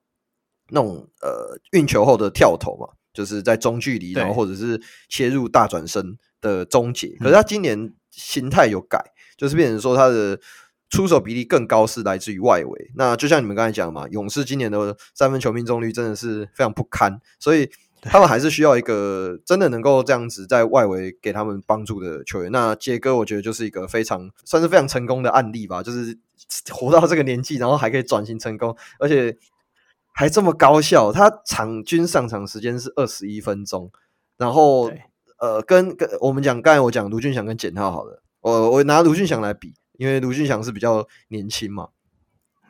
那种呃运球后的跳投嘛，就是在中距离，然后或者是切入大转身的终结。可是他今年心态有改，就是变成说他的出手比例更高，是来自于外围。那就像你们刚才讲的嘛，勇士今年的三分球命中率真的是非常不堪，所以。他们还是需要一个真的能够这样子在外围给他们帮助的球员。那杰哥，我觉得就是一个非常算是非常成功的案例吧，就是活到这个年纪，然后还可以转型成功，而且还这么高效。他场均上场时间是二十一分钟，然后呃，跟跟我们讲，刚才我讲卢俊祥跟简浩好了，我我拿卢俊祥来比，因为卢俊祥是比较年轻嘛。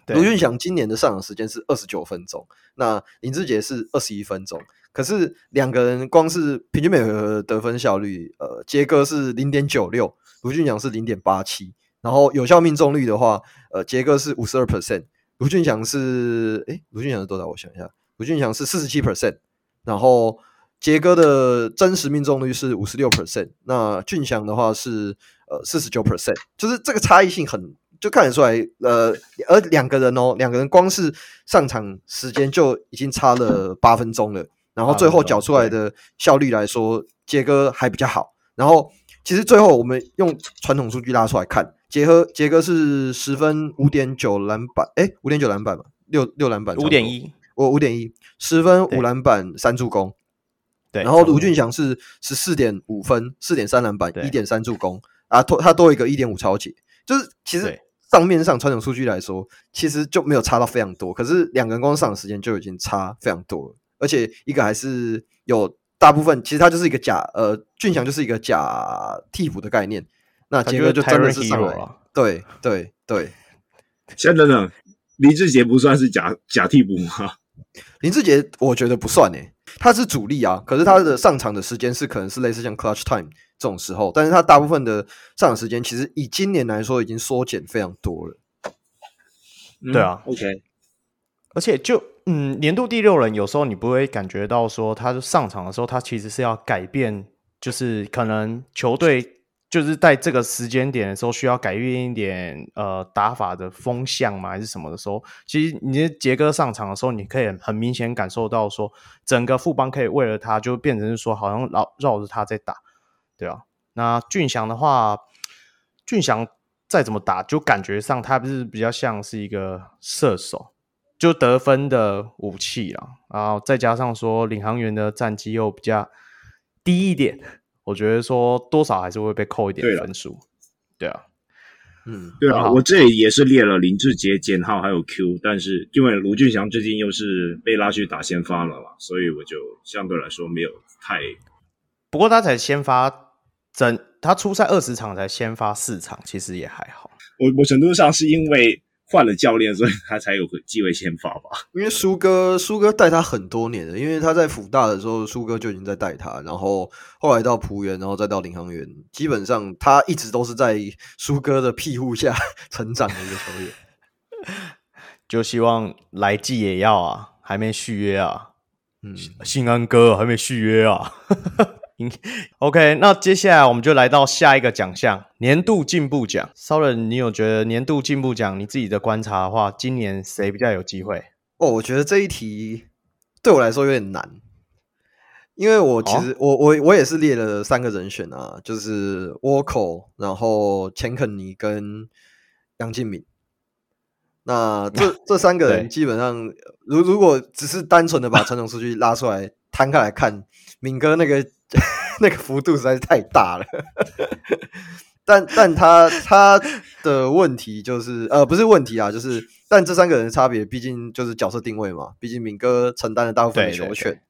卢俊祥今年的上场时间是二十九分钟，那林志杰是二十一分钟。可是两个人光是平均每回合得分效率，呃，杰哥是零点九六，卢俊祥是零点八七，然后有效命中率的话，呃，杰哥是五十二 percent，卢俊祥是诶，卢俊祥是多少？我想一下，卢俊祥是四十七 percent，然后杰哥的真实命中率是五十六 percent，那俊祥的话是呃四十九 percent，就是这个差异性很就看得出来，呃，而两个人哦，两个人光是上场时间就已经差了八分钟了。然后最后缴出来的效率来说，杰哥还比较好。然后其实最后我们用传统数据拉出来看，杰哥杰哥是十分五点九篮板，诶，五点九篮板吧，六六篮板，五点一，我五点一，十分五篮板三助攻。对，然后卢俊祥是十四点五分，四点三篮板，一点三助攻啊，多他多一个一点五抄截，就是其实账面上传统数据来说，其实就没有差到非常多。可是两个人光上的时间就已经差非常多了。而且一个还是有大部分，其实他就是一个假呃，俊祥就是一个假替补的概念。那杰哥就真的是上来了，对对对。先等等，林志杰不算是假假替补吗？林志杰我觉得不算诶、欸，他是主力啊。可是他的上场的时间是可能是类似像 clutch time 这种时候，但是他大部分的上场时间其实以今年来说已经缩减非常多了。嗯、对啊，OK。而且就嗯，年度第六人有时候你不会感觉到说，他上场的时候，他其实是要改变，就是可能球队就是在这个时间点的时候需要改变一点呃打法的风向嘛，还是什么的时候，其实你杰哥上场的时候，你可以很明显感受到说，整个富邦可以为了他就变成是说好像绕绕着他在打，对啊。那俊祥的话，俊祥再怎么打，就感觉上他不是比较像是一个射手。就得分的武器啊，然后再加上说领航员的战绩又比较低一点，我觉得说多少还是会被扣一点分数。对啊，嗯，对啊，我这里也是列了林志杰、简浩还有 Q，但是因为卢俊祥最近又是被拉去打先发了嘛，所以我就相对来说没有太。不过他才先发整，他出赛二十场才先发四场，其实也还好。我我程度上是因为。换了教练，所以他才有机会先发吧。因为苏哥，苏哥带他很多年了。因为他在辅大的时候，苏哥就已经在带他。然后后来到浦原，然后再到领航员，基本上他一直都是在苏哥的庇护下成长的一个球员。就希望来季也要啊，还没续约啊。嗯，信安哥还没续约啊。OK，那接下来我们就来到下一个奖项——年度进步奖。Sauren，你有觉得年度进步奖？你自己的观察的话，今年谁比较有机会？哦，我觉得这一题对我来说有点难，因为我其实、哦、我我我也是列了三个人选啊，就是沃口，然后钱肯尼跟杨敬敏。那这、啊、这三个人基本上，如如果只是单纯的把传统数据拉出来摊开来看，敏哥那个。那个幅度实在是太大了，但但他他的问题就是呃不是问题啊，就是但这三个人的差别，毕竟就是角色定位嘛，毕竟敏哥承担了大部分的球权，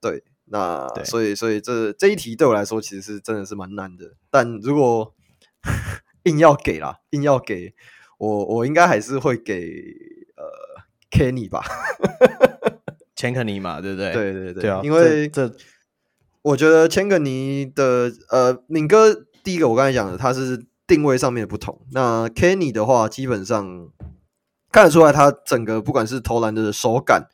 对，对，对，对，那对。所以所以这这一题对我来说其实是真的是蛮难的，但如果 硬要给啦，硬要给我我应该还是会给呃 Kenny 吧，钱肯尼嘛，对不对？对对对，对啊，因为这，这我觉得千个尼的呃，敏哥第一个我刚才讲的，他是定位上面的不同。那 Kenny 的话，基本上看得出来，他整个不管是投篮的手感，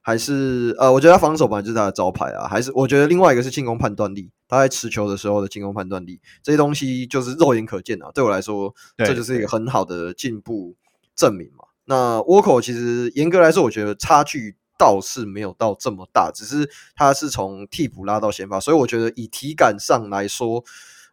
还是呃，我觉得他防守本来就是他的招牌啊，还是我觉得另外一个是进攻判断力，他在持球的时候的进攻判断力，这些东西就是肉眼可见啊。对我来说，这就是一个很好的进步证明嘛。那沃口其实严格来说，我觉得差距倒是没有到这么大，只是他是从替补拉到先发，所以我觉得以体感上来说。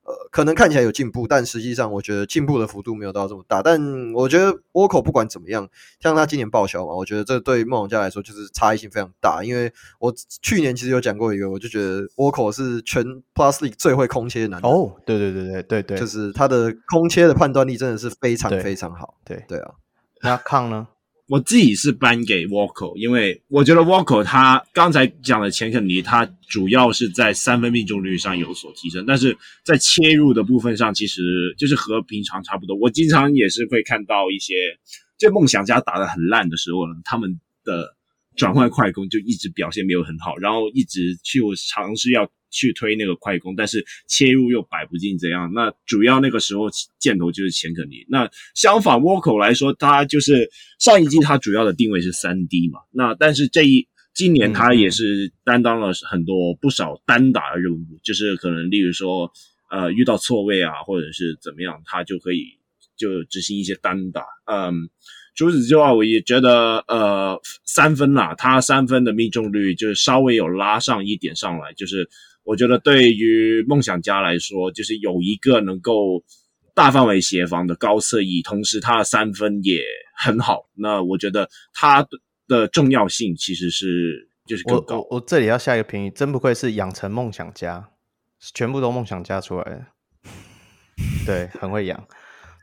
呃，可能看起来有进步，但实际上我觉得进步的幅度没有到这么大。但我觉得沃口不管怎么样，像他今年报销嘛，我觉得这对梦想家来说就是差异性非常大。因为我去年其实有讲过一个，我就觉得沃口是全 Plus League 最会空切的男人。哦，对对对对对对，就是他的空切的判断力真的是非常非常好。对对，对啊，那康呢？我自己是颁给 Walker，因为我觉得 Walker 他刚才讲的钱肯尼，他主要是在三分命中率上有所提升，但是在切入的部分上，其实就是和平常差不多。我经常也是会看到一些，这梦想家打得很烂的时候呢，他们的转换快攻就一直表现没有很好，然后一直去尝试要。去推那个快攻，但是切入又摆不进怎样。那主要那个时候箭头就是钱肯尼。那相反，沃口来说，他就是上一季他主要的定位是三 D 嘛。那但是这一今年他也是担当了很多不少单打的任务，就是可能例如说呃遇到错位啊，或者是怎么样，他就可以就执行一些单打。嗯，除此之外，我也觉得呃三分啦，他三分的命中率就是稍微有拉上一点上来，就是。我觉得对于梦想家来说，就是有一个能够大范围协防的高侧翼，同时他的三分也很好。那我觉得他的重要性其实是就是更高。我我，我这里要下一个评语，真不愧是养成梦想家，全部都梦想家出来的，对，很会养。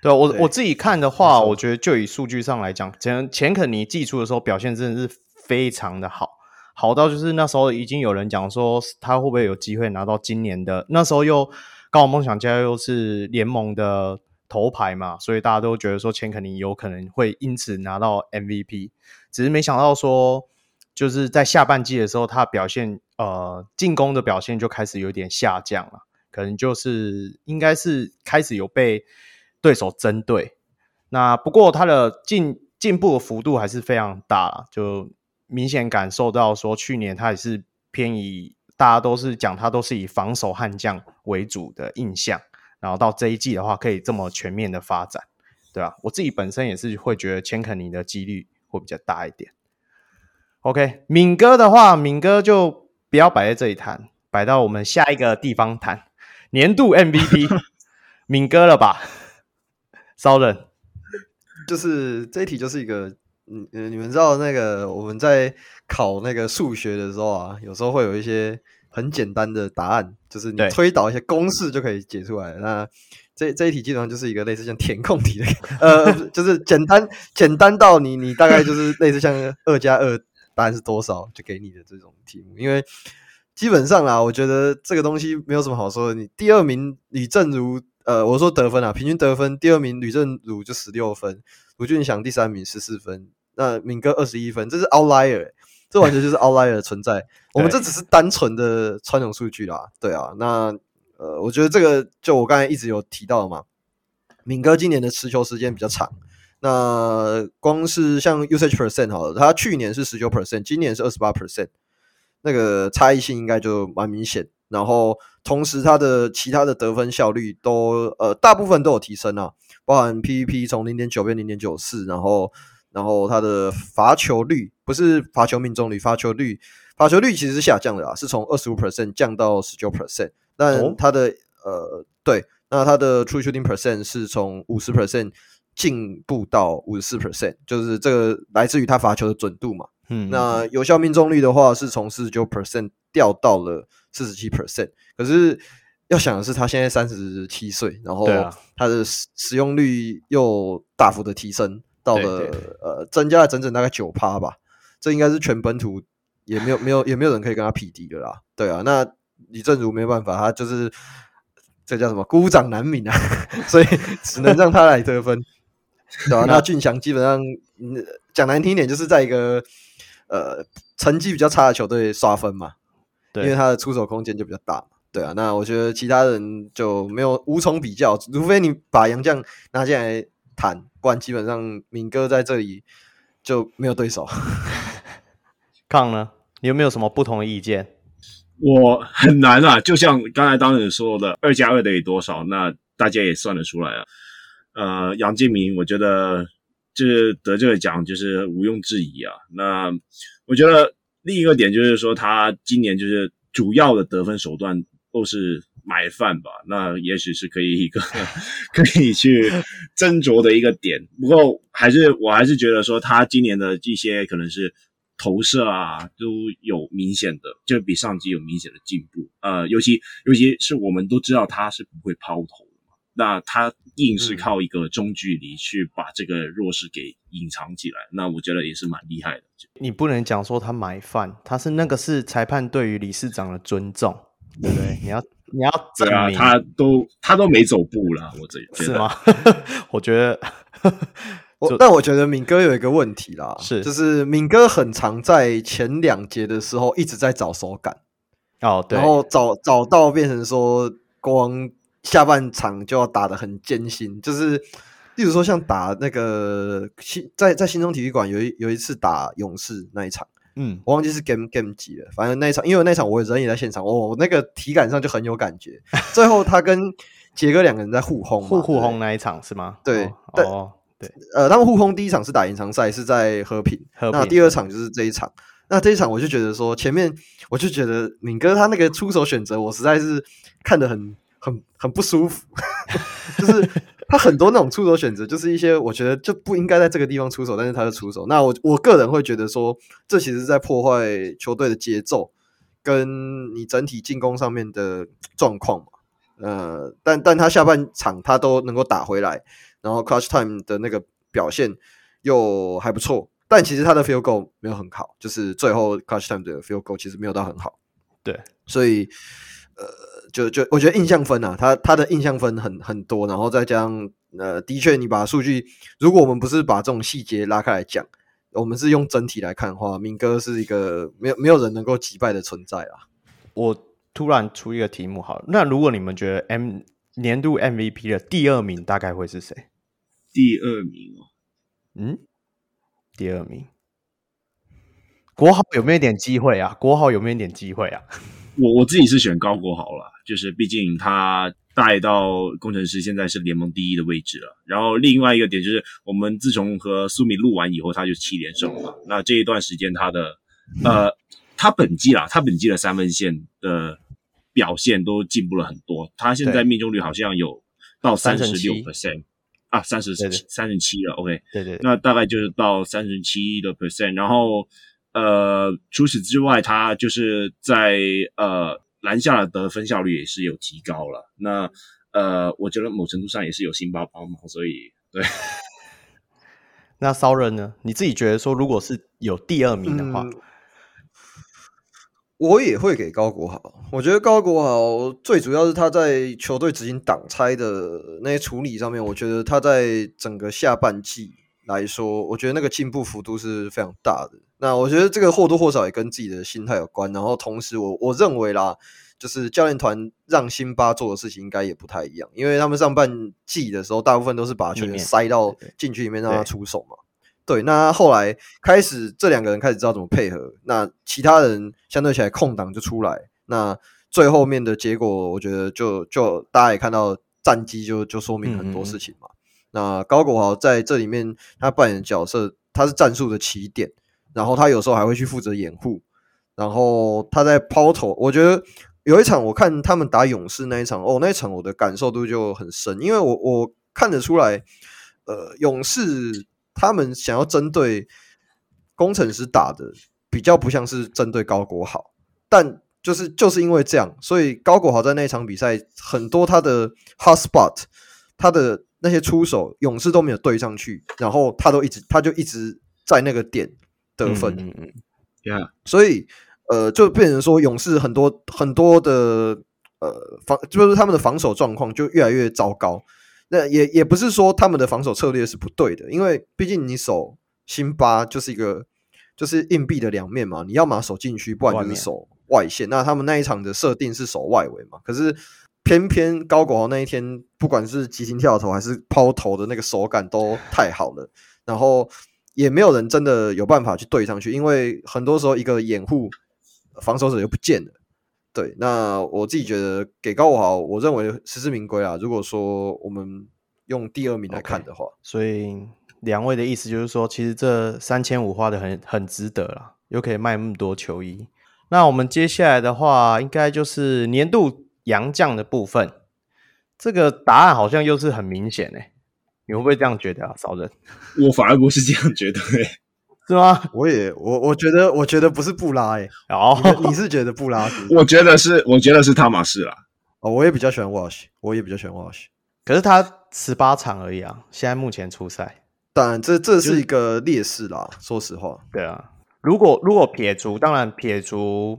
对我我自己看的话，我觉得就以数据上来讲，钱钱肯尼寄出的时候表现真的是非常的好。好到就是那时候已经有人讲说他会不会有机会拿到今年的，那时候又刚好梦想家又是联盟的头牌嘛，所以大家都觉得说钱肯尼有可能会因此拿到 MVP，只是没想到说就是在下半季的时候他表现呃进攻的表现就开始有点下降了，可能就是应该是开始有被对手针对，那不过他的进进步的幅度还是非常大，就。明显感受到说，去年他也是偏以大家都是讲他都是以防守悍将为主的印象，然后到这一季的话，可以这么全面的发展，对吧？我自己本身也是会觉得钱肯尼的几率会比较大一点。OK，敏哥的话，敏哥就不要摆在这里谈，摆到我们下一个地方谈。年度 MVP，敏哥了吧？骚人，就是这一题就是一个。嗯嗯，你们知道那个我们在考那个数学的时候啊，有时候会有一些很简单的答案，就是你推导一些公式就可以解出来。那这这一题基本上就是一个类似像填空题的，呃，就是简单简单到你你大概就是类似像二加二答案是多少就给你的这种题目。因为基本上啦，我觉得这个东西没有什么好说的。你第二名吕正如，呃，我说得分啊，平均得分，第二名吕正如就十六分，卢俊祥第三名十四分。那敏哥二十一分，这是 outlier，、欸、这完全就是 outlier 的存在。我们这只是单纯的传统数据啦，对啊。那呃，我觉得这个就我刚才一直有提到的嘛，敏哥今年的持球时间比较长。那光是像 usage percent 好了，他去年是十九 percent，今年是二十八 percent，那个差异性应该就蛮明显。然后同时他的其他的得分效率都呃大部分都有提升啊，包含 PVP 从零点九变零点九四，然后。然后他的罚球率不是罚球命中率，罚球率罚球率其实是下降的啊，是从二十五 percent 降到十九 percent。但他的、哦、呃对，那他的 true shooting percent 是从五十 percent 进步到五十四 percent，就是这个来自于他罚球的准度嘛。嗯，那有效命中率的话是从四十九 percent 掉到了四十七 percent。可是要想的是，他现在三十七岁，然后他的使使用率又大幅的提升。到了呃，增加了整整大概九趴吧，这应该是全本土也没有没有也没有人可以跟他匹敌的啦。对啊，那李正如没办法，他就是这叫什么孤掌难鸣啊，所以只能让他来得分。对吧、啊？那俊祥基本上，嗯，讲难听一点，就是在一个呃成绩比较差的球队刷分嘛，对，因为他的出手空间就比较大，对啊。那我觉得其他人就没有无从比较，除非你把杨绛拿进来谈，基本上敏哥在这里就没有对手。康呢？你有没有什么不同的意见？我很难啊，就像刚才当时说的，二加二等于多少？那大家也算得出来啊。呃，杨敬明，我觉得就是得这个奖就是毋庸置疑啊。那我觉得另一个点就是说，他今年就是主要的得分手段都是买饭吧？那也许是可以一个 可以去斟酌的一个点。不过还是我还是觉得说，他今年的一些可能是。投射啊，都有明显的，就比上季有明显的进步。呃，尤其尤其是我们都知道他是不会抛投的嘛，那他硬是靠一个中距离去把这个弱势给隐藏起来，那我觉得也是蛮厉害的。你不能讲说他买饭，他是那个是裁判对于理事长的尊重，对不对？你要你要证明、啊、他都他都没走步了，我这觉得。是吗？我觉得。我但我觉得敏哥有一个问题啦，是。就是敏哥很常在前两节的时候一直在找手感。哦，对，然后找找到变成说光下半场就要打的很艰辛，就是例如说像打那个新在在新中体育馆有一有一次打勇士那一场，嗯，我忘记是 game game 几了，反正那一场因为那一场我人也在现场，我、哦、那个体感上就很有感觉，最后他跟杰哥两个人在互轰互互轰那一场是吗？对，哦。对哦对，呃，他们互轰第一场是打延长赛，是在和平，和平。那第二场就是这一场。那这一场我就觉得说，前面我就觉得敏哥他那个出手选择，我实在是看得很很很不舒服。就是他很多那种出手选择，就是一些我觉得就不应该在这个地方出手，但是他就出手。那我我个人会觉得说，这其实是在破坏球队的节奏，跟你整体进攻上面的状况嘛。呃，但但他下半场他都能够打回来。然后 clutch time 的那个表现又还不错，但其实他的 field goal 没有很好，就是最后 clutch time 的 field goal 其实没有到很好。对，所以呃，就就我觉得印象分啊，他他的印象分很很多，然后再加上呃，的确你把数据，如果我们不是把这种细节拉开来讲，我们是用整体来看的话，明哥是一个没有没有人能够击败的存在啊。我突然出一个题目好了，那如果你们觉得 M 年度 MVP 的第二名大概会是谁？第二名哦，嗯，第二名，国豪有没有一点机会啊？国豪有没有一点机会啊？我我自己是选高国豪了，就是毕竟他带到工程师现在是联盟第一的位置了。然后另外一个点就是，我们自从和苏米录完以后，他就七连胜了。那这一段时间他的呃，他本季啦，他本季的三分线的。表现都进步了很多，他现在命中率好像有到三十六 percent 啊，三十三十七了。OK，对对，那大概就是到三十七的 percent。然后呃，除此之外，他就是在呃篮下的得分效率也是有提高了。那呃，我觉得某程度上也是有辛巴帮忙，所以对。那骚人呢？你自己觉得说，如果是有第二名的话？嗯我也会给高国豪，我觉得高国豪最主要是他在球队执行挡拆的那些处理上面，我觉得他在整个下半季来说，我觉得那个进步幅度是非常大的。那我觉得这个或多或少也跟自己的心态有关。然后同时我，我我认为啦，就是教练团让辛巴做的事情应该也不太一样，因为他们上半季的时候，大部分都是把球员塞到禁区里面让他出手嘛。对，那后来开始这两个人开始知道怎么配合，那其他人相对起来空档就出来，那最后面的结果，我觉得就就大家也看到战绩就就说明很多事情嘛。嗯嗯，那高国豪在这里面他扮演的角色，他是战术的起点，然后他有时候还会去负责掩护，然后他在抛投，我觉得有一场我看他们打勇士那一场，哦，那一场我的感受度就很深，因为我我看得出来，呃，勇士。他们想要针对工程师打的比较不像是针对高国豪，但就是就是因为这样，所以高国豪在那场比赛很多他的 hot spot，他的那些出手勇士都没有对上去，然后他都一直他就一直在那个点得分，嗯嗯，Yeah，所以呃就变成说勇士很多很多的呃防就是他们的防守状况就越来越糟糕。那也也不是说他们的防守策略是不对的，因为毕竟你守辛巴就是一个就是硬币的两面嘛，你要么守禁区，不然就是守外线。那他们那一场的设定是守外围嘛，可是偏偏高国豪那一天，不管是急停跳投还是抛投的那个手感都太好了，然后也没有人真的有办法去对上去，因为很多时候一个掩护防守者又不见了。对，那我自己觉得给高国豪，我认为实至名归啊。如果说我们用第二名来看的话，okay, 所以两位的意思就是说，其实这三千五花的很很值得啦，又可以卖那么多球衣。那我们接下来的话，应该就是年度洋将的部分。这个答案好像又是很明显诶，你会不会这样觉得啊，少人？我反而不是这样觉得诶。是吗？我也我我觉得我觉得不是布拉诶、欸。哦你，你是觉得布拉是？我觉得是，我觉得是汤马士啦。哦，我也比较喜欢 Wash，我也比较喜欢 Wash，可是他十八场而已啊，现在目前出赛。当然，这这是一个劣势啦，说实话。对啊，如果如果撇除，当然撇除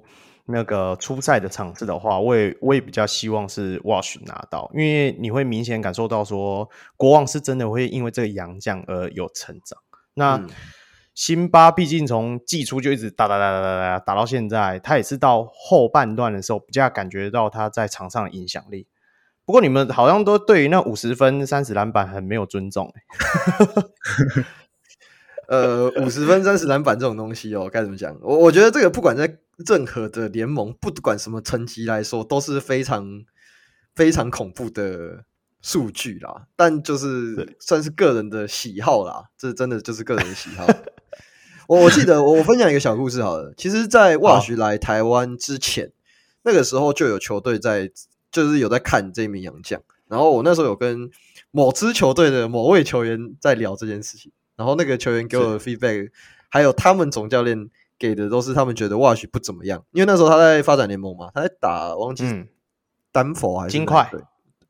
那个初赛的场次的话，我也我也比较希望是 Wash 拿到，因为你会明显感受到说，国王是真的会因为这个洋将而有成长。那。嗯辛巴毕竟从季初就一直打打打打打打打到现在，他也是到后半段的时候比较感觉到他在场上的影响力。不过你们好像都对于那五十分、三十篮板很没有尊重。呃，五十分、三十篮板这种东西哦，该怎么讲？我我觉得这个不管在任何的联盟，不管什么层级来说，都是非常非常恐怖的。数据啦，但就是算是个人的喜好啦，这真的就是个人的喜好。我我记得我分享一个小故事好了，其实，在 Wash 来台湾之前，那个时候就有球队在，就是有在看这名洋将。然后我那时候有跟某支球队的某位球员在聊这件事情，然后那个球员给我的 feedback，还有他们总教练给的都是他们觉得 Wash 不怎么样，因为那时候他在发展联盟嘛，他在打忘记丹佛还是金块。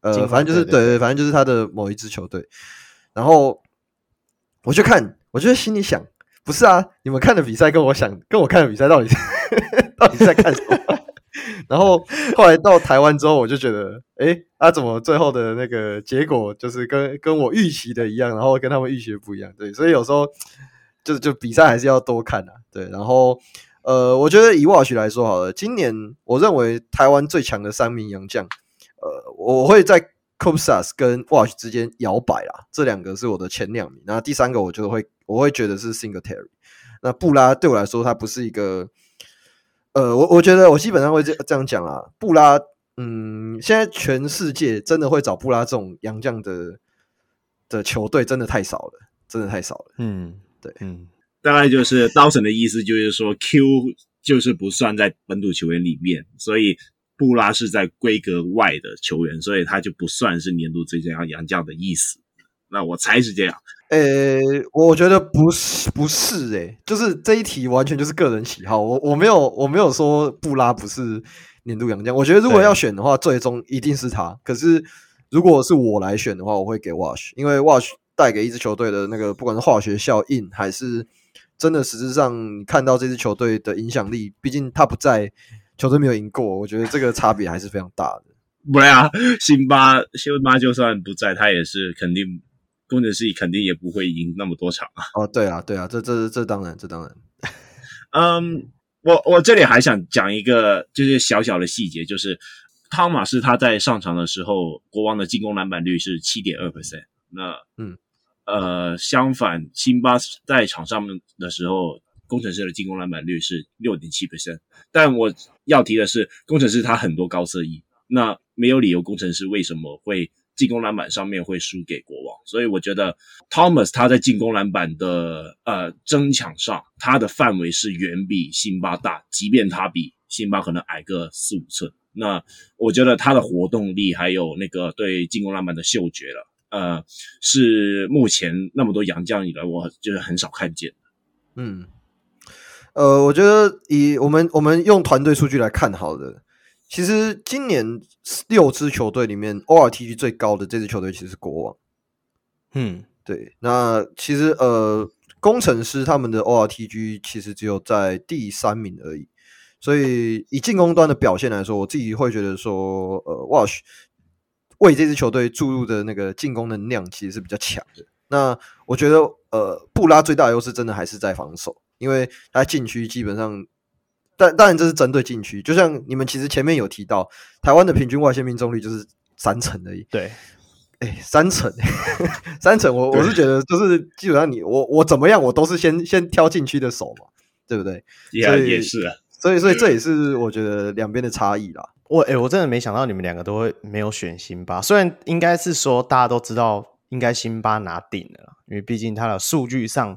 呃，反正就是对，对对，反正就是他的某一支球队。然后我去看，我就心里想，不是啊，你们看的比赛跟我想，跟我看的比赛到底 到底是在看什么？然后后来到台湾之后，我就觉得，诶，他怎么最后的那个结果就是跟跟我预期的一样，然后跟他们预期的不一样？对，所以有时候就就比赛还是要多看啊。对，然后呃，我觉得以 Watch 来说好了，今年我认为台湾最强的三名洋将。呃，我会在 Koopstas 跟 Watch 之间摇摆啦，这两个是我的前两名。那第三个，我就会我会觉得是 Singletary。那布拉对我来说，他不是一个，呃，我我觉得我基本上会这这样讲啊。布拉，嗯，现在全世界真的会找布拉这种洋将的的球队，真的太少了，真的太少了。嗯，对，嗯，大概就是刀神的意思，就是说 Q 就是不算在本土球员里面，所以。布拉是在规格外的球员，所以他就不算是年度最佳洋将的意思。那我猜是这样。呃、欸，我觉得不是，不是、欸，诶，就是这一题完全就是个人喜好。我我没有我没有说布拉不是年度洋将。我觉得如果要选的话，最终一定是他。可是如果是我来选的话，我会给 Wash，因为 Wash 带给一支球队的那个不管是化学效应，还是真的实质上看到这支球队的影响力，毕竟他不在。球队没有赢过，我觉得这个差别还是非常大的。不然啊，辛巴辛巴就算不在，他也是肯定工程师肯定也不会赢那么多场啊。哦，对啊，对啊，这这这当然，这当然。嗯，我我这里还想讲一个就是小小的细节，就是汤马斯他在上场的时候，国王的进攻篮板率是七点二 percent。那嗯呃，相反，辛巴在场上面的时候。工程师的进攻篮板率是六点七 percent，但我要提的是，工程师他很多高射一，那没有理由工程师为什么会进攻篮板上面会输给国王，所以我觉得 Thomas 他在进攻篮板的呃争抢上，他的范围是远比辛巴大，即便他比辛巴可能矮个四五寸，那我觉得他的活动力还有那个对进攻篮板的嗅觉了，呃，是目前那么多洋将以来我就是很少看见的，嗯。呃，我觉得以我们我们用团队数据来看，好的，其实今年六支球队里面，ORTG 最高的这支球队其实是国王。嗯，对。那其实呃，工程师他们的 ORTG 其实只有在第三名而已。所以以进攻端的表现来说，我自己会觉得说，呃，Wash 为这支球队注入的那个进攻能量其实是比较强的。那我觉得，呃，布拉最大的优势真的还是在防守，因为他禁区基本上，但当然这是针对禁区，就像你们其实前面有提到，台湾的平均外线命中率就是三成而已。对，哎、欸，三成，三成，我我是觉得就是基本上你我我怎么样，我都是先先挑禁区的手嘛，对不对？也、yeah, 也是啊，所以所以这也是我觉得两边的差异啦。我哎、欸，我真的没想到你们两个都会没有选辛巴，虽然应该是说大家都知道。应该辛巴拿顶了，因为毕竟他的数据上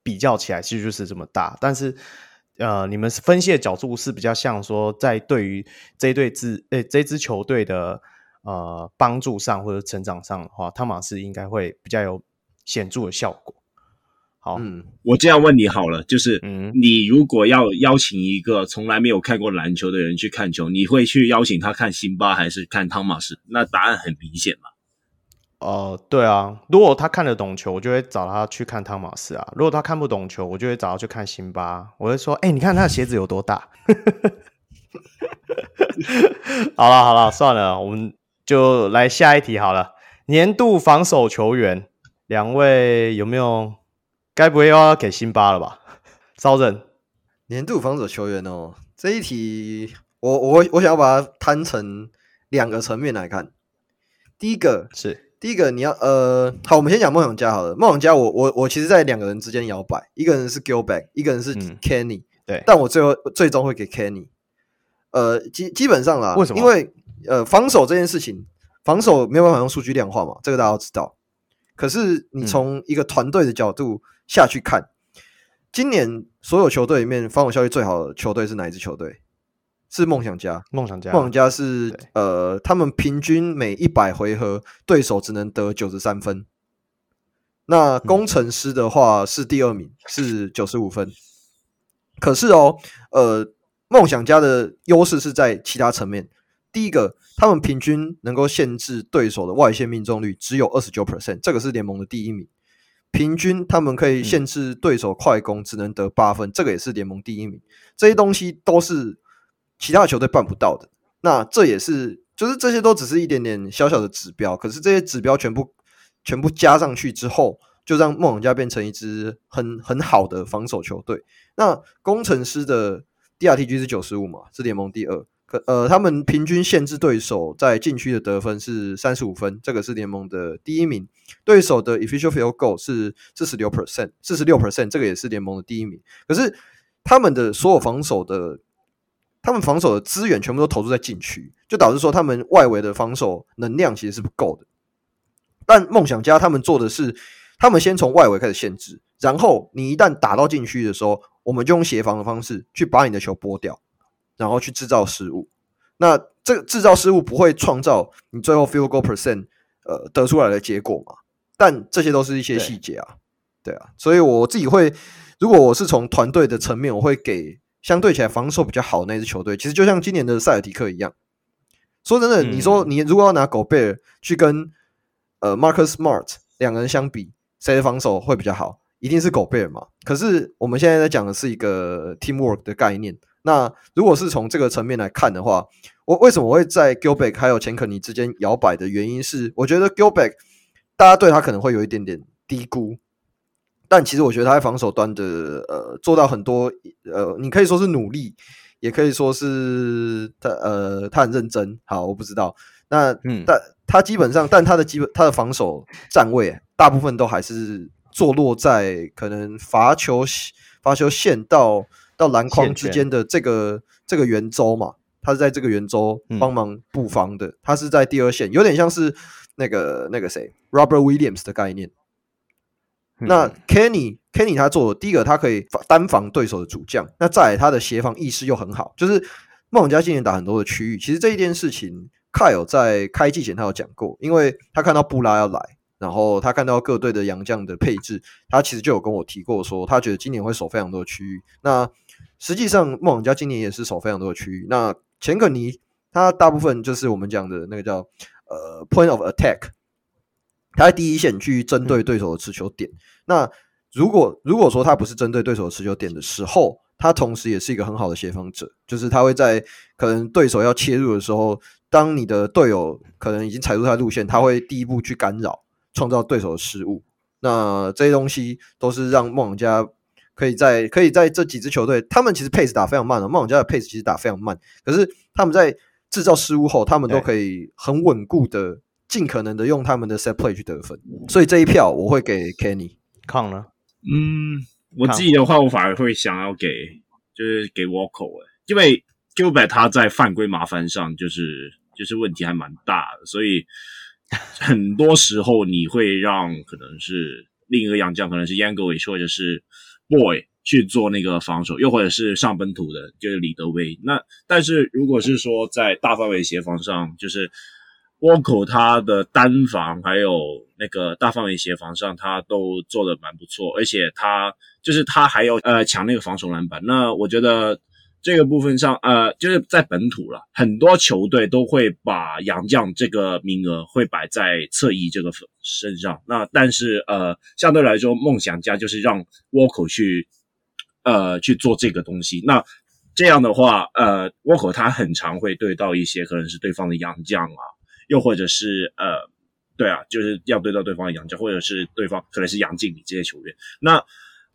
比较起来其实就是这么大。但是，呃，你们分析的角度是比较像说，在对于这一队支诶这支球队的呃帮助上或者成长上的话，汤马斯应该会比较有显著的效果。好，嗯，我这样问你好了，就是，嗯，你如果要邀请一个从来没有看过篮球的人去看球，你会去邀请他看辛巴还是看汤马斯？那答案很明显嘛。哦、呃，对啊，如果他看得懂球，我就会找他去看汤马斯啊；如果他看不懂球，我就会找他去看辛巴。我会说，哎、欸，你看他的鞋子有多大？好了好了，算了，我们就来下一题好了。年度防守球员，两位有没有？该不会又要给辛巴了吧？骚人，年度防守球员哦，这一题我我我想要把它摊成两个层面来看。第一个是。第一个你要呃，好，我们先讲梦想家好了。梦想家我，我我我其实，在两个人之间摇摆，一个人是 Gilback，一个人是 Kenny、嗯。对，但我最后最终会给 Kenny。呃，基基本上啦，为什么？因为呃，防守这件事情，防守没有办法用数据量化嘛，这个大家都知道。可是你从一个团队的角度下去看，嗯、今年所有球队里面防守效率最好的球队是哪一支球队？是梦想家，梦想家，梦想家是呃，他们平均每一百回合对手只能得九十三分。那工程师的话是第二名，嗯、是九十五分。可是哦，呃，梦想家的优势是在其他层面。第一个，他们平均能够限制对手的外线命中率只有二十九 percent，这个是联盟的第一名。平均他们可以限制对手快攻只能得八分，这个也是联盟第一名。这些东西都是。其他球队办不到的，那这也是，就是这些都只是一点点小小的指标，可是这些指标全部全部加上去之后，就让梦想家变成一支很很好的防守球队。那工程师的 DRTG 是九十五嘛，是联盟第二，可呃，他们平均限制对手在禁区的得分是三十五分，这个是联盟的第一名。对手的 Efficient Field Goal 是四十六 percent，四十六 percent，这个也是联盟的第一名。可是他们的所有防守的他们防守的资源全部都投注在禁区，就导致说他们外围的防守能量其实是不够的。但梦想家他们做的是，他们先从外围开始限制，然后你一旦打到禁区的时候，我们就用协防的方式去把你的球拨掉，然后去制造失误。那这个制造失误不会创造你最后 field goal percent 呃得出来的结果嘛？但这些都是一些细节啊，对，对啊，所以我自己会，如果我是从团队的层面，我会给。相对起来防守比较好的那支球队，其实就像今年的塞尔提克一样。说真的，嗯、你说你如果要拿狗贝尔去跟呃 Marcus Smart 两个人相比，谁的防守会比较好？一定是狗贝尔嘛。可是我们现在在讲的是一个 teamwork 的概念。那如果是从这个层面来看的话，我为什么我会在 Gilbeck 还有钱可尼之间摇摆的原因是，我觉得 Gilbeck 大家对他可能会有一点点低估。但其实我觉得他在防守端的呃做到很多呃，你可以说是努力，也可以说是他呃他很认真。好，我不知道。那嗯，但他基本上，但他的基本他的防守站位大部分都还是坐落在可能罚球罚球线到到篮筐之间的这个这个圆周嘛。他是在这个圆周帮忙布防的，嗯，他是在第二线，有点像是那个那个谁 Robert Williams 的概念。那 Kenny Kenny 他做的第一个，他可以单防对手的主将。那再来他的协防意识又很好，就是梦想家今年打很多的区域。其实这一件事情，Kyle 在开季前他有讲过，因为他看到布拉要来，然后他看到各队的洋将的配置，他其实就有跟我提过说，他觉得今年会守非常多的区域。那实际上梦想家今年也是守非常多的区域。那钱可尼他大部分就是我们讲的那个叫呃 Point of Attack。他在第一线去针对对手的持球点。嗯、那如果如果说他不是针对对手的持球点的时候，他同时也是一个很好的协防者，就是他会在可能对手要切入的时候，当你的队友可能已经踩入他的路线，他会第一步去干扰，创造对手的失误。那这些东西都是让梦想家可以在可以在这几支球队，他们其实 pace 打非常慢的，梦想家的 pace 其实打非常慢，可是他们在制造失误后，他们都可以很稳固的，尽可能的用他们的 set play 去得分。所以这一票我会给 Kenny。抗呢？嗯，我自己的话，我反而会想要给，就是给 Walker，因为 Gilbert 他在犯规麻烦上就是就是问题还蛮大的，所以很多时候你会让可能是另一个洋将，可能是 Yankovic 或者是 Boy 去做那个防守，又或者是上本土的，就是李德威。那但是如果是说在大范围协防上，就是。沃口他的单防还有那个大范围协防上，他都做得蛮不错，而且他就是他还有呃抢那个防守篮板。那我觉得这个部分上，呃，就是在本土了，很多球队都会把洋将这个名额会摆在侧翼这个身上。那但是呃，相对来说，梦想家就是让沃口去呃去做这个东西。那这样的话，呃，沃克他很常会对到一些可能是对方的洋将啊。又或者是呃，对啊，就是要对到对方的杨将，或者是对方可能是杨敬礼这些球员。那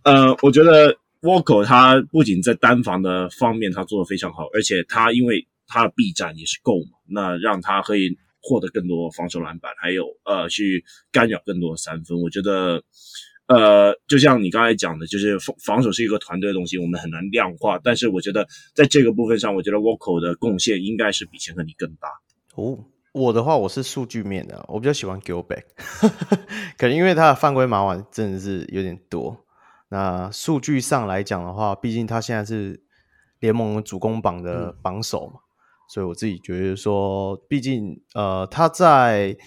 呃，我觉得 Walker 他不仅在单防的方面他做的非常好，而且他因为他的臂展也是够嘛，那让他可以获得更多防守篮板，还有呃去干扰更多的三分。我觉得呃，就像你刚才讲的，就是防防守是一个团队的东西，我们很难量化。但是我觉得在这个部分上，我觉得 Walker 的贡献应该是比钱克尼更大哦。我的话，我是数据面的，我比较喜欢 Gilbert，可能因为他的犯规麻烦真的是有点多。那数据上来讲的话，毕竟他现在是联盟主攻榜的榜首嘛，嗯、所以我自己觉得说，毕竟呃他在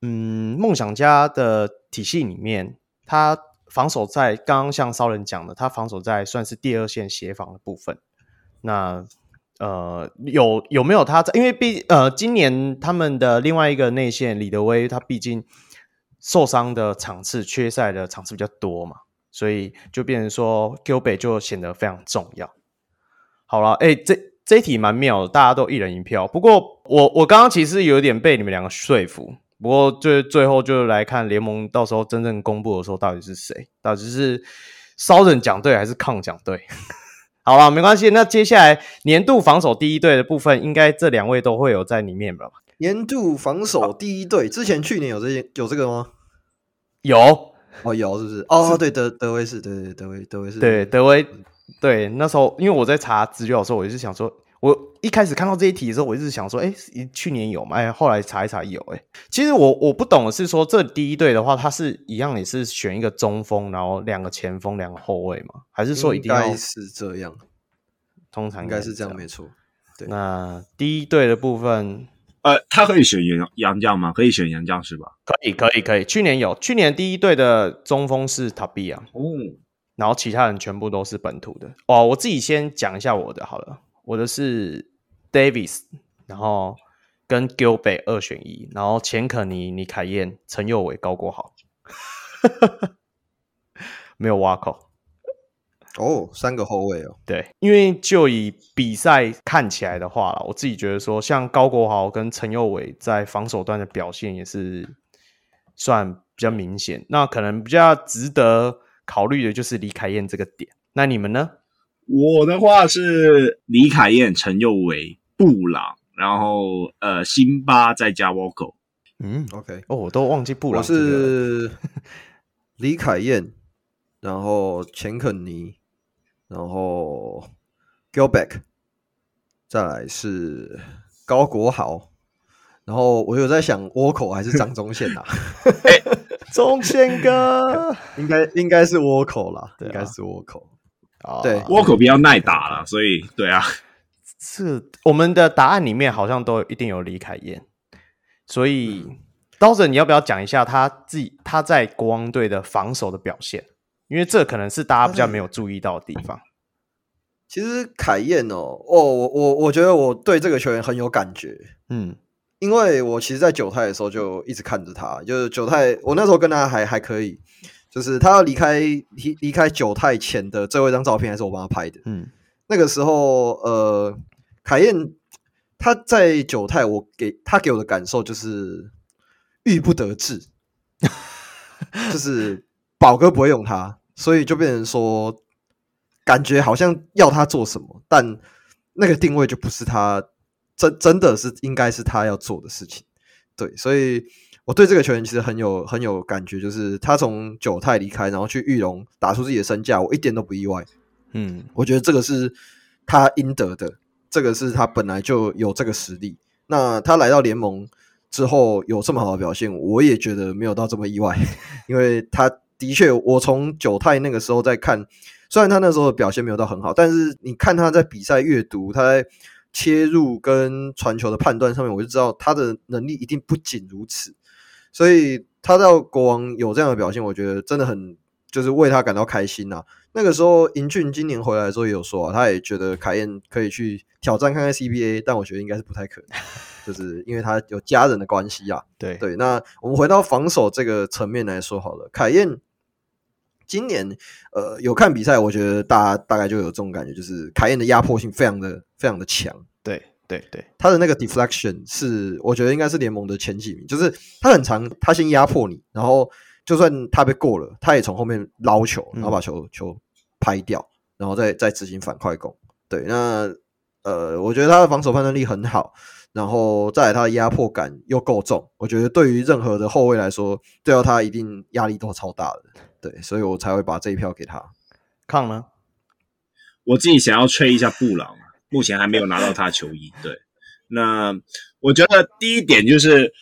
嗯梦想家的体系里面，他防守在刚刚像骚人讲的，他防守在算是第二线协防的部分。那呃，有有没有他在？因为毕呃，今年他们的另外一个内线李德威，他毕竟受伤的场次、缺赛的场次比较多嘛，所以就变成说 g i l b e 就显得非常重要。好了，哎，这这一题蛮妙的，大家都一人一票。不过我我刚刚其实有点被你们两个说服，不过最最后就来看联盟到时候真正公布的时候，到底是谁？到底是骚人讲对还是抗讲对？好了，没关系。那接下来年度防守第一队的部分，应该这两位都会有在里面吧？年度防守第一队，之前去年有这些有这个吗？有哦，有是不是？哦，对，德德威是，对对德威德威是，对德威，对那时候，因为我在查资料的时候，我就想说。我一开始看到这一题的时候，我一直想说，哎，去年有吗？哎，后来查一查有，哎，其实我我不懂的是说，这第一队的话，它是一样也是选一个中锋，然后两个前锋，两个后卫吗？还是说一定要应该是这样？通常应该是这样，没错。对，那第一队的部分，呃，他可以选杨杨将吗？可以选杨将是吧？可以，可以，可以。去年有，去年第一队的中锋是塔比亚，哦，然后其他人全部都是本土的。哦，我自己先讲一下我的好了。我的是 Davis，然后跟 Gilbert 二选一，然后钱可尼、尼凯燕、陈佑伟、高国豪，没有挖口哦，三个后卫哦。对，因为就以比赛看起来的话啦，我自己觉得说，像高国豪跟陈佑伟在防守端的表现也是算比较明显。那可能比较值得考虑的就是李凯燕这个点。那你们呢？我的话是李凯燕、陈佑维、布朗，然后呃，辛巴再加 Vocal。嗯，OK，哦，我都忘记布朗。我是李凯燕，然后钱肯尼，然后 Gilbeck，再来是高国豪，然后我有在想倭寇还是张宗宪呐？宗宪哥，应该应该是倭寇啦，应该是沃克。哦，对，沃克比较耐打了，所以对啊，是我们的答案里面好像都一定有李凯燕，所以刀子，你要不要讲一下他自己他在国王队的防守的表现？因为这可能是大家比较没有注意到的地方。其实凯燕哦，哦，我我我觉得我对这个球员很有感觉，嗯，因为我其实，在九泰的时候就一直看着他，就是九泰，我那时候跟他还还可以。就是他要离开离离开九泰前的最后一张照片，还是我帮他拍的。嗯，那个时候，呃，凯燕他在九泰，我给他给我的感受就是郁不得志，就是宝哥不会用他，所以就变成说，感觉好像要他做什么，但那个定位就不是他真真的是应该是他要做的事情。对，所以我对这个球员其实很有很有感觉，就是他从九泰离开，然后去玉龙打出自己的身价，我一点都不意外。嗯，我觉得这个是他应得的，这个是他本来就有这个实力。那他来到联盟之后有这么好的表现，我也觉得没有到这么意外，因为他的确，我从九泰那个时候在看，虽然他那时候的表现没有到很好，但是你看他在比赛阅读，他在切入跟传球的判断上面，我就知道他的能力一定不仅如此。所以他到国王有这样的表现，我觉得真的很就是为他感到开心呐、啊。那个时候，银俊今年回来的时候也有说啊，他也觉得凯燕可以去挑战看看 CBA，但我觉得应该是不太可能，就是因为他有家人的关系啊。对对，那我们回到防守这个层面来说好了，凯燕今年呃有看比赛，我觉得大大概就有这种感觉，就是凯燕的压迫性非常的非常的强。对对对，他的那个 deflection 是我觉得应该是联盟的前几名，就是他很长，他先压迫你，然后。就算他被过了，他也从后面捞球，然后把球、嗯、球拍掉，然后再再执行反快攻。对，那呃，我觉得他的防守判断力很好，然后再来他的压迫感又够重。我觉得对于任何的后卫来说，对到他一定压力都超大的。对，所以我才会把这一票给他。抗呢？我自己想要吹一下布朗，目前还没有拿到他的球衣。对，那我觉得第一点就是。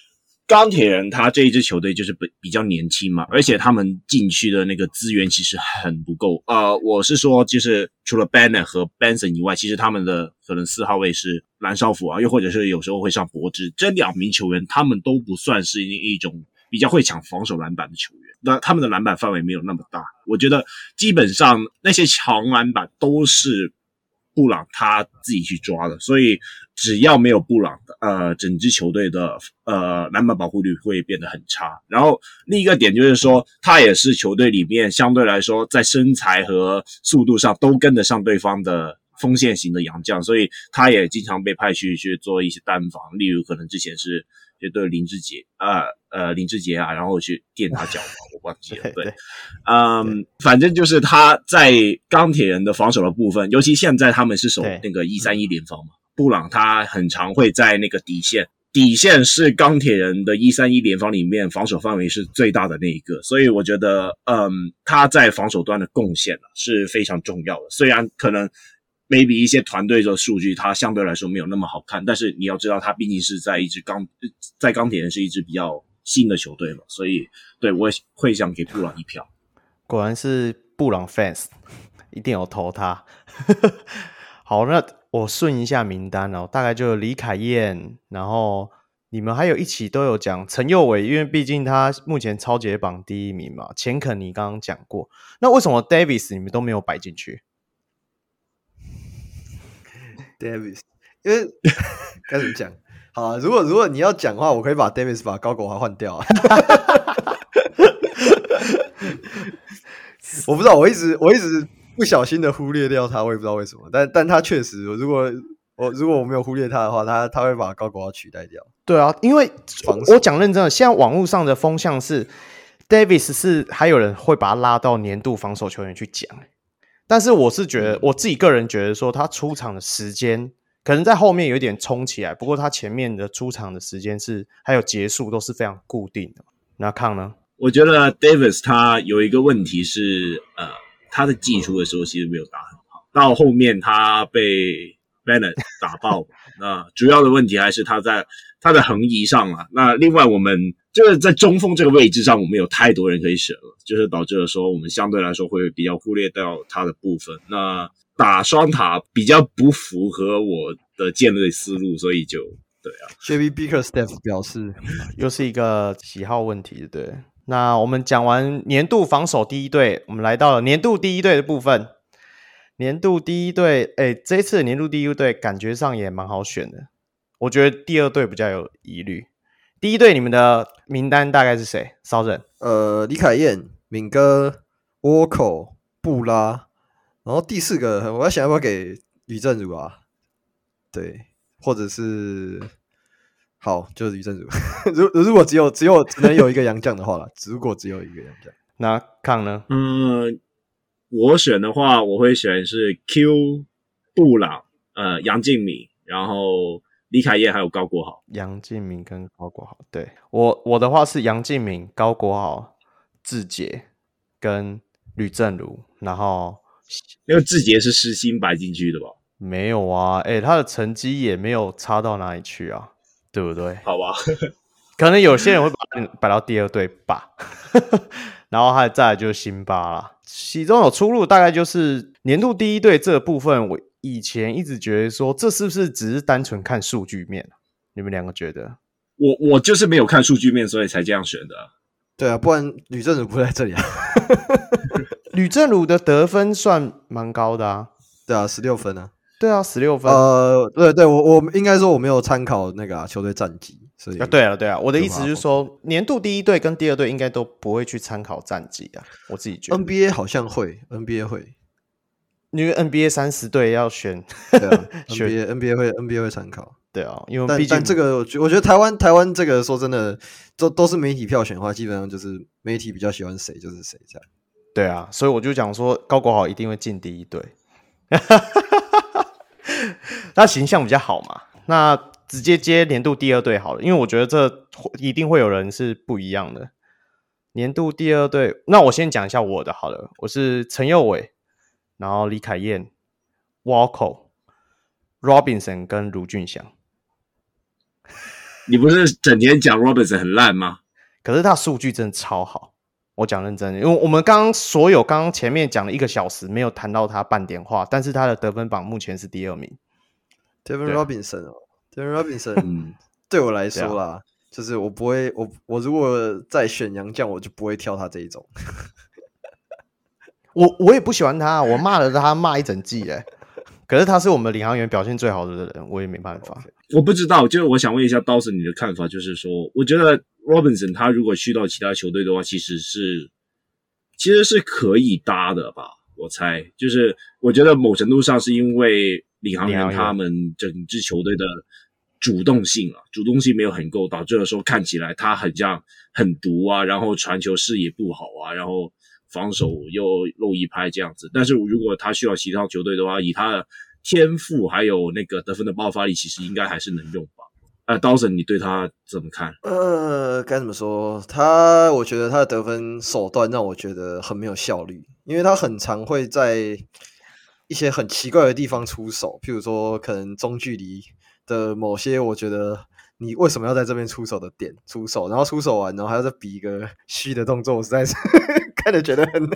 钢铁人他这一支球队就是比比较年轻嘛，而且他们禁区的那个资源其实很不够。呃，我是说，就是除了 Banner 和 Benson 以外，其实他们的可能四号位是蓝少辅啊，又或者是有时候会上柏芝，这两名球员他们都不算是一种比较会抢防守篮板的球员。那他们的篮板范围没有那么大，我觉得基本上那些长篮板都是。布朗他自己去抓的，所以只要没有布朗的，呃，整支球队的呃篮板保护率会变得很差。然后另一个点就是说，他也是球队里面相对来说在身材和速度上都跟得上对方的锋线型的洋将，所以他也经常被派去去做一些单防，例如可能之前是。就对林志杰，啊呃林志杰啊，然后去垫他脚嘛，我忘记了。对，对嗯，反正就是他在钢铁人的防守的部分，尤其现在他们是守那个一三一联防嘛，布朗他很常会在那个底线，底线是钢铁人的一三一联防里面防守范围是最大的那一个，所以我觉得，嗯，他在防守端的贡献是非常重要的，虽然可能。Maybe 一些团队的数据，它相对来说没有那么好看，但是你要知道，它毕竟是在一支钢，在钢铁人是一支比较新的球队嘛，所以对我会想给布朗一票。果然是布朗 fans，一定有投他。好，那我顺一下名单哦，大概就李凯燕，然后你们还有一起都有讲陈佑伟，因为毕竟他目前超级榜第一名嘛。钱肯你刚刚讲过，那为什么 Davis 你们都没有摆进去？Davis，因为该怎么讲？好啊，如果如果你要讲的话，我可以把 Davis 把高国华换掉啊。我不知道，我一直我一直不小心的忽略掉他，我也不知道为什么。但但他确实，如果我如果我没有忽略他的话，他他会把高国华取代掉。对啊，因为我讲认真的，现在网络上的风向是 Davis 是还有人会把他拉到年度防守球员去讲。但是我是觉得，我自己个人觉得说，他出场的时间可能在后面有一点冲起来，不过他前面的出场的时间是还有结束都是非常固定的。那康呢？我觉得 Davis 他有一个问题是，呃，他的技术的时候其实没有打很好，到后面他被 Bennett 打爆。那主要的问题还是他在他的横移上啊。那另外我们。就是在中锋这个位置上，我们有太多人可以选了，就是导致了说我们相对来说会比较忽略掉他的部分。那打双塔比较不符合我的建队思路，所以就对啊。JB Bickerstaff 表示，又是一个喜好问题，对。那我们讲完年度防守第一队，我们来到了年度第一队的部分。年度第一队，哎，这次年度第一队感觉上也蛮好选的，我觉得第二队比较有疑虑。第一队，你们的名单大概是谁？骚人，呃，李凯燕、敏哥、倭寇、布拉，然后第四个，我要想要不要给吕正如啊？对，或者是好就是吕正如。如如果只有只有只能有一个杨将的话了，如果只有一个杨将，那康呢？嗯，我选的话，我会选是 Q 布朗，呃，杨敬敏，然后李凯燕还有高国豪。杨敬明跟高国豪，对我我的话是杨敬明、高国豪、志杰跟吕政儒，然后那个志杰是失心摆进去的吧？没有啊，哎、欸，他的成绩也没有差到哪里去啊，对不对？好吧，可能有些人会把他摆到第二队吧，然后还再来就是辛巴啦，其中有出入，大概就是年度第一队这个部分。我以前一直觉得说，这是不是只是单纯看数据面？你们两个觉得？我我就是没有看数据面，所以才这样选的。对啊，不然吕正儒不会在这里啊。吕正儒的得分算蛮高的啊，对啊，十六分啊。对啊，十六分。呃，对对，我我应该说我没有参考那个、啊、球队战绩，所以啊，对啊，对啊，我的意思就是说，年度第一队跟第二队应该都不会去参考战绩啊。我自己觉得，NBA 好像会，NBA 会，因为 NBA 三十队要选，对啊，NBA NBA 会 NBA 会参考，对啊，因为但毕竟但这个，我觉我觉得台湾台湾这个说真的，都都是媒体票选的话，基本上就是媒体比较喜欢谁就是谁这样。对啊，所以我就讲说高国豪一定会进第一队。他形象比较好嘛，那直接接年度第二队好了，因为我觉得这一定会有人是不一样的。年度第二队，那我先讲一下我的好了，我是陈佑伟，然后李凯燕、Walker、Robinson 跟卢俊祥。你不是整天讲 Robinson 很烂吗？可是他数据真的超好。我讲认真的，因为我们刚刚所有刚刚前面讲了一个小时，没有谈到他半点话，但是他的得分榜目前是第二名。David Robinson 哦，David Robinson，嗯，对我来说啦，啊、就是我不会，我我如果再选洋将，我就不会挑他这一种。我我也不喜欢他，我骂了他骂一整季哎，可是他是我们领航员表现最好的人，我也没办法。我不知道，就是我想问一下刀神你的看法，就是说，我觉得。Robinson 他如果去到其他球队的话，其实是其实是可以搭的吧？我猜，就是我觉得某程度上是因为领航员他们整支球队的主动性啊，主动性没有很够，导致的时候看起来他很像很毒啊，然后传球视野不好啊，然后防守又漏一拍这样子。但是如果他需要其他球队的话，以他的天赋还有那个得分的爆发力，其实应该还是能用吧。呃，刀神，你对他怎么看？呃，该怎么说？他，我觉得他的得分手段让我觉得很没有效率，因为他很常会在一些很奇怪的地方出手，譬如说可能中距离的某些，我觉得你为什么要在这边出手的点出手，然后出手完，然后还要再比一个虚的动作，我实在是看着觉得很，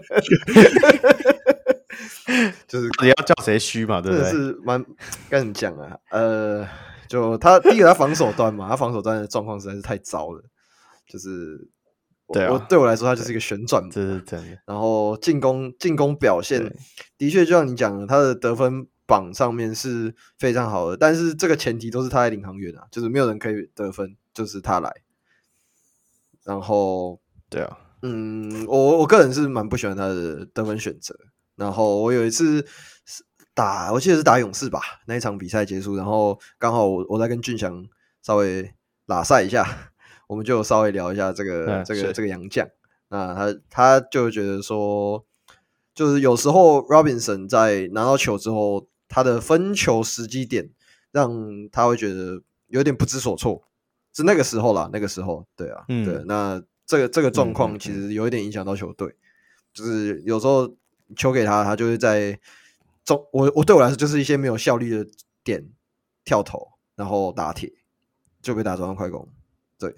就是你要叫谁虚嘛？对不对？是蛮该怎么讲啊？呃。就他第一个，他防守端嘛，他防守端的状况实在是太糟了。就是对啊，对我来说，他就是一个旋转，这是真的。然后进攻进攻表现的确，就像你讲的，他的得分榜上面是非常好的。但是这个前提都是他在领航员啊，就是没有人可以得分，就是他来。然后对啊，嗯，我我个人是蛮不喜欢他的得分选择。然后我有一次。打，我记得是打勇士吧，那一场比赛结束，然后刚好我我在跟俊祥稍微拉赛一下，我们就稍微聊一下这个、嗯、这个这个杨将。那他他就觉得说，就是有时候 Robinson 在拿到球之后，他的分球时机点让他会觉得有点不知所措，是那个时候啦，那个时候，对啊，嗯、对，那这个这个状况其实有一点影响到球队，就是有时候球给他，他就是在。中我我对我来说就是一些没有效率的点跳投，然后打铁就被打中了快攻。对，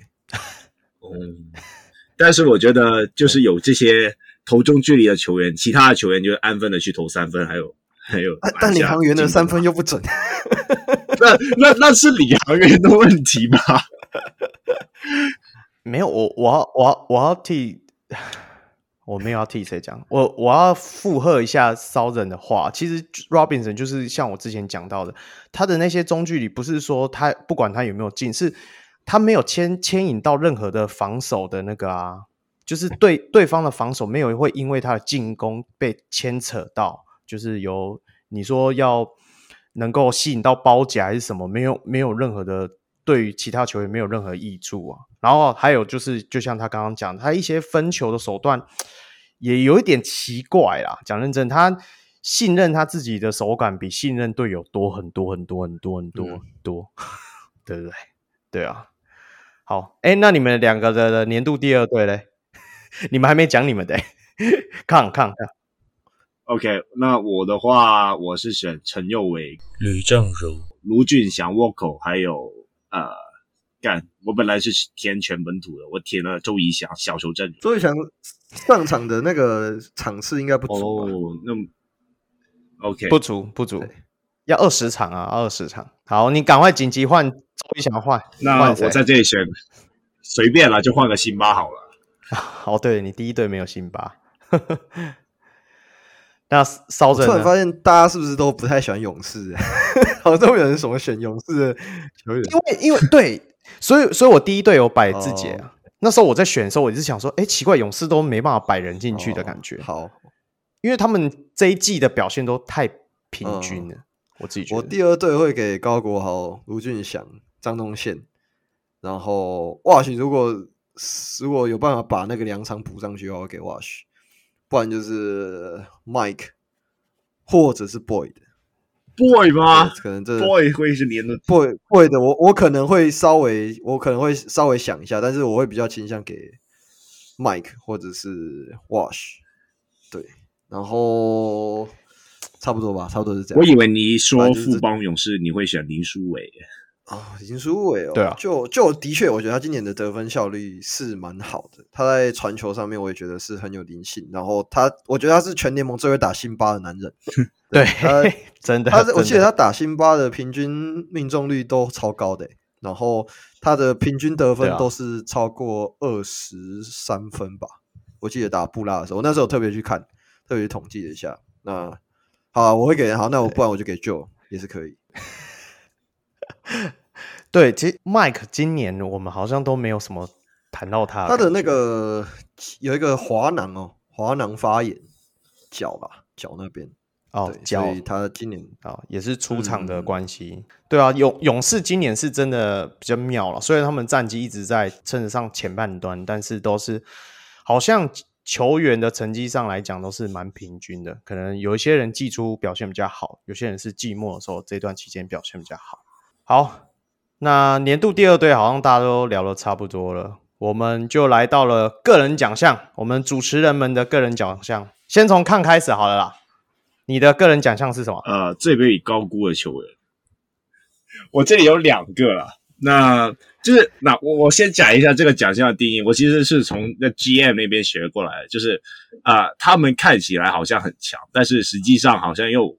嗯，但是我觉得就是有这些投中距离的球员，其他的球员就安分的去投三分，还有还有。但领航员的三分又不准，那那那是领航员的问题吧？没有，我我要我要我要替。我没有要替谁讲，我我要附和一下骚人的话。其实 Robinson 就是像我之前讲到的，他的那些中距离不是说他不管他有没有进，是他没有牵牵引到任何的防守的那个啊，就是对对方的防守没有会因为他的进攻被牵扯到，就是由你说要能够吸引到包夹还是什么，没有没有任何的对于其他球员没有任何益处啊。然后还有就是，就像他刚刚讲，他一些分球的手段也有一点奇怪啦。讲认真，他信任他自己的手感比信任队友多很多很多很多很多很多，嗯、对不对？对啊。好，哎，那你们两个的年度第二队嘞？你们还没讲你们的，看看看。OK，那我的话，我是选陈佑伟、吕正如、卢俊祥、沃口，还有呃，干。我本来是填全本土的，我填了周仪翔、小球阵容。周仪翔上场的那个场次应该不足哦。那 OK，不足不足，要二十场啊，二十场。好，你赶快紧急换周仪翔换。那我在这里选，随便了，就换个辛巴好了。哦，对，你第一队没有辛巴。那烧着，突然发现大家是不是都不太喜欢勇士？好像都有人什么选勇士的球员，因为因为对，所以所以我第一队有摆自己啊。哦、那时候我在选的时候，我一直想说，哎，奇怪，勇士都没办法摆人进去的感觉。哦、好，因为他们这一季的表现都太平均了。哦、我自己觉得，我第二队会给高国豪、卢俊祥、张东宪，然后 Wash 如果如果有办法把那个两场补上去，我会给 Wash。不然就是 Mike，或者是 Boyd，Boyd 吗？可能这 Boyd 会是连的 Boyd Boyd 的，我我可能会稍微，我可能会稍微想一下，但是我会比较倾向给 Mike 或者是 Wash，对，然后差不多吧，差不多是这样。我以为你说富邦勇士你会选林书纬。啊，林书伟哦，对啊，就就的确，我觉得他今年的得分效率是蛮好的。他在传球上面，我也觉得是很有灵性。然后他，我觉得他是全联盟最会打辛巴的男人。对，他真的，他我记得他打辛巴的平均命中率都超高的，然后他的平均得分都是超过二十三分吧。我记得打布拉的时候，我那时候特别去看，特别统计了一下。那好啊，我会给好，那我不然我就给 Joe 也是可以。对，其实 Mike 今年我们好像都没有什么谈到他，他的那个有一个滑囊哦，滑囊发炎，脚吧，脚那边哦，脚，所以他今年啊、哦、也是出场的关系。嗯、对啊，勇勇士今年是真的比较妙了，虽然他们战绩一直在称得上前半段，但是都是好像球员的成绩上来讲都是蛮平均的，可能有一些人季初表现比较好，有些人是季末的时候这段期间表现比较好。好，那年度第二队好像大家都聊得差不多了，我们就来到了个人奖项，我们主持人们的个人奖项，先从看开始好了啦。你的个人奖项是什么？呃，最被高估的球员，我这里有两个啦。那就是那我我先讲一下这个奖项的定义，我其实是从那 GM 那边学过来的，就是啊、他们看起来好像很强，但是实际上好像又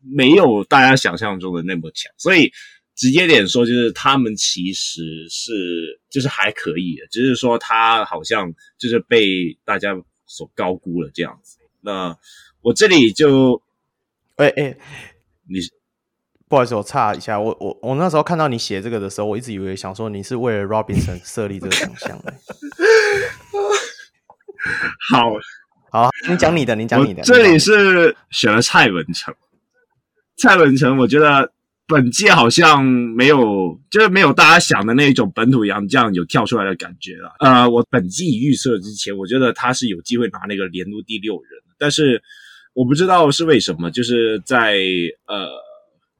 没有大家想象中的那么强，所以。直接点说，就是他们其实是就是还可以的，只是说他好像就是被大家所高估了这样子。那我这里就，哎哎、欸，欸、你不好意思，我岔一下，我我我那时候看到你写这个的时候，我一直以为想说你是为了 Robinson 设立这个奖项的。好，好，你讲你的，你讲你的。这里是选了蔡文成，蔡文成，我觉得。本季好像没有，就是没有大家想的那种本土洋将有跳出来的感觉了。呃，我本季预测之前，我觉得他是有机会拿那个年度第六人，但是我不知道是为什么，就是在呃，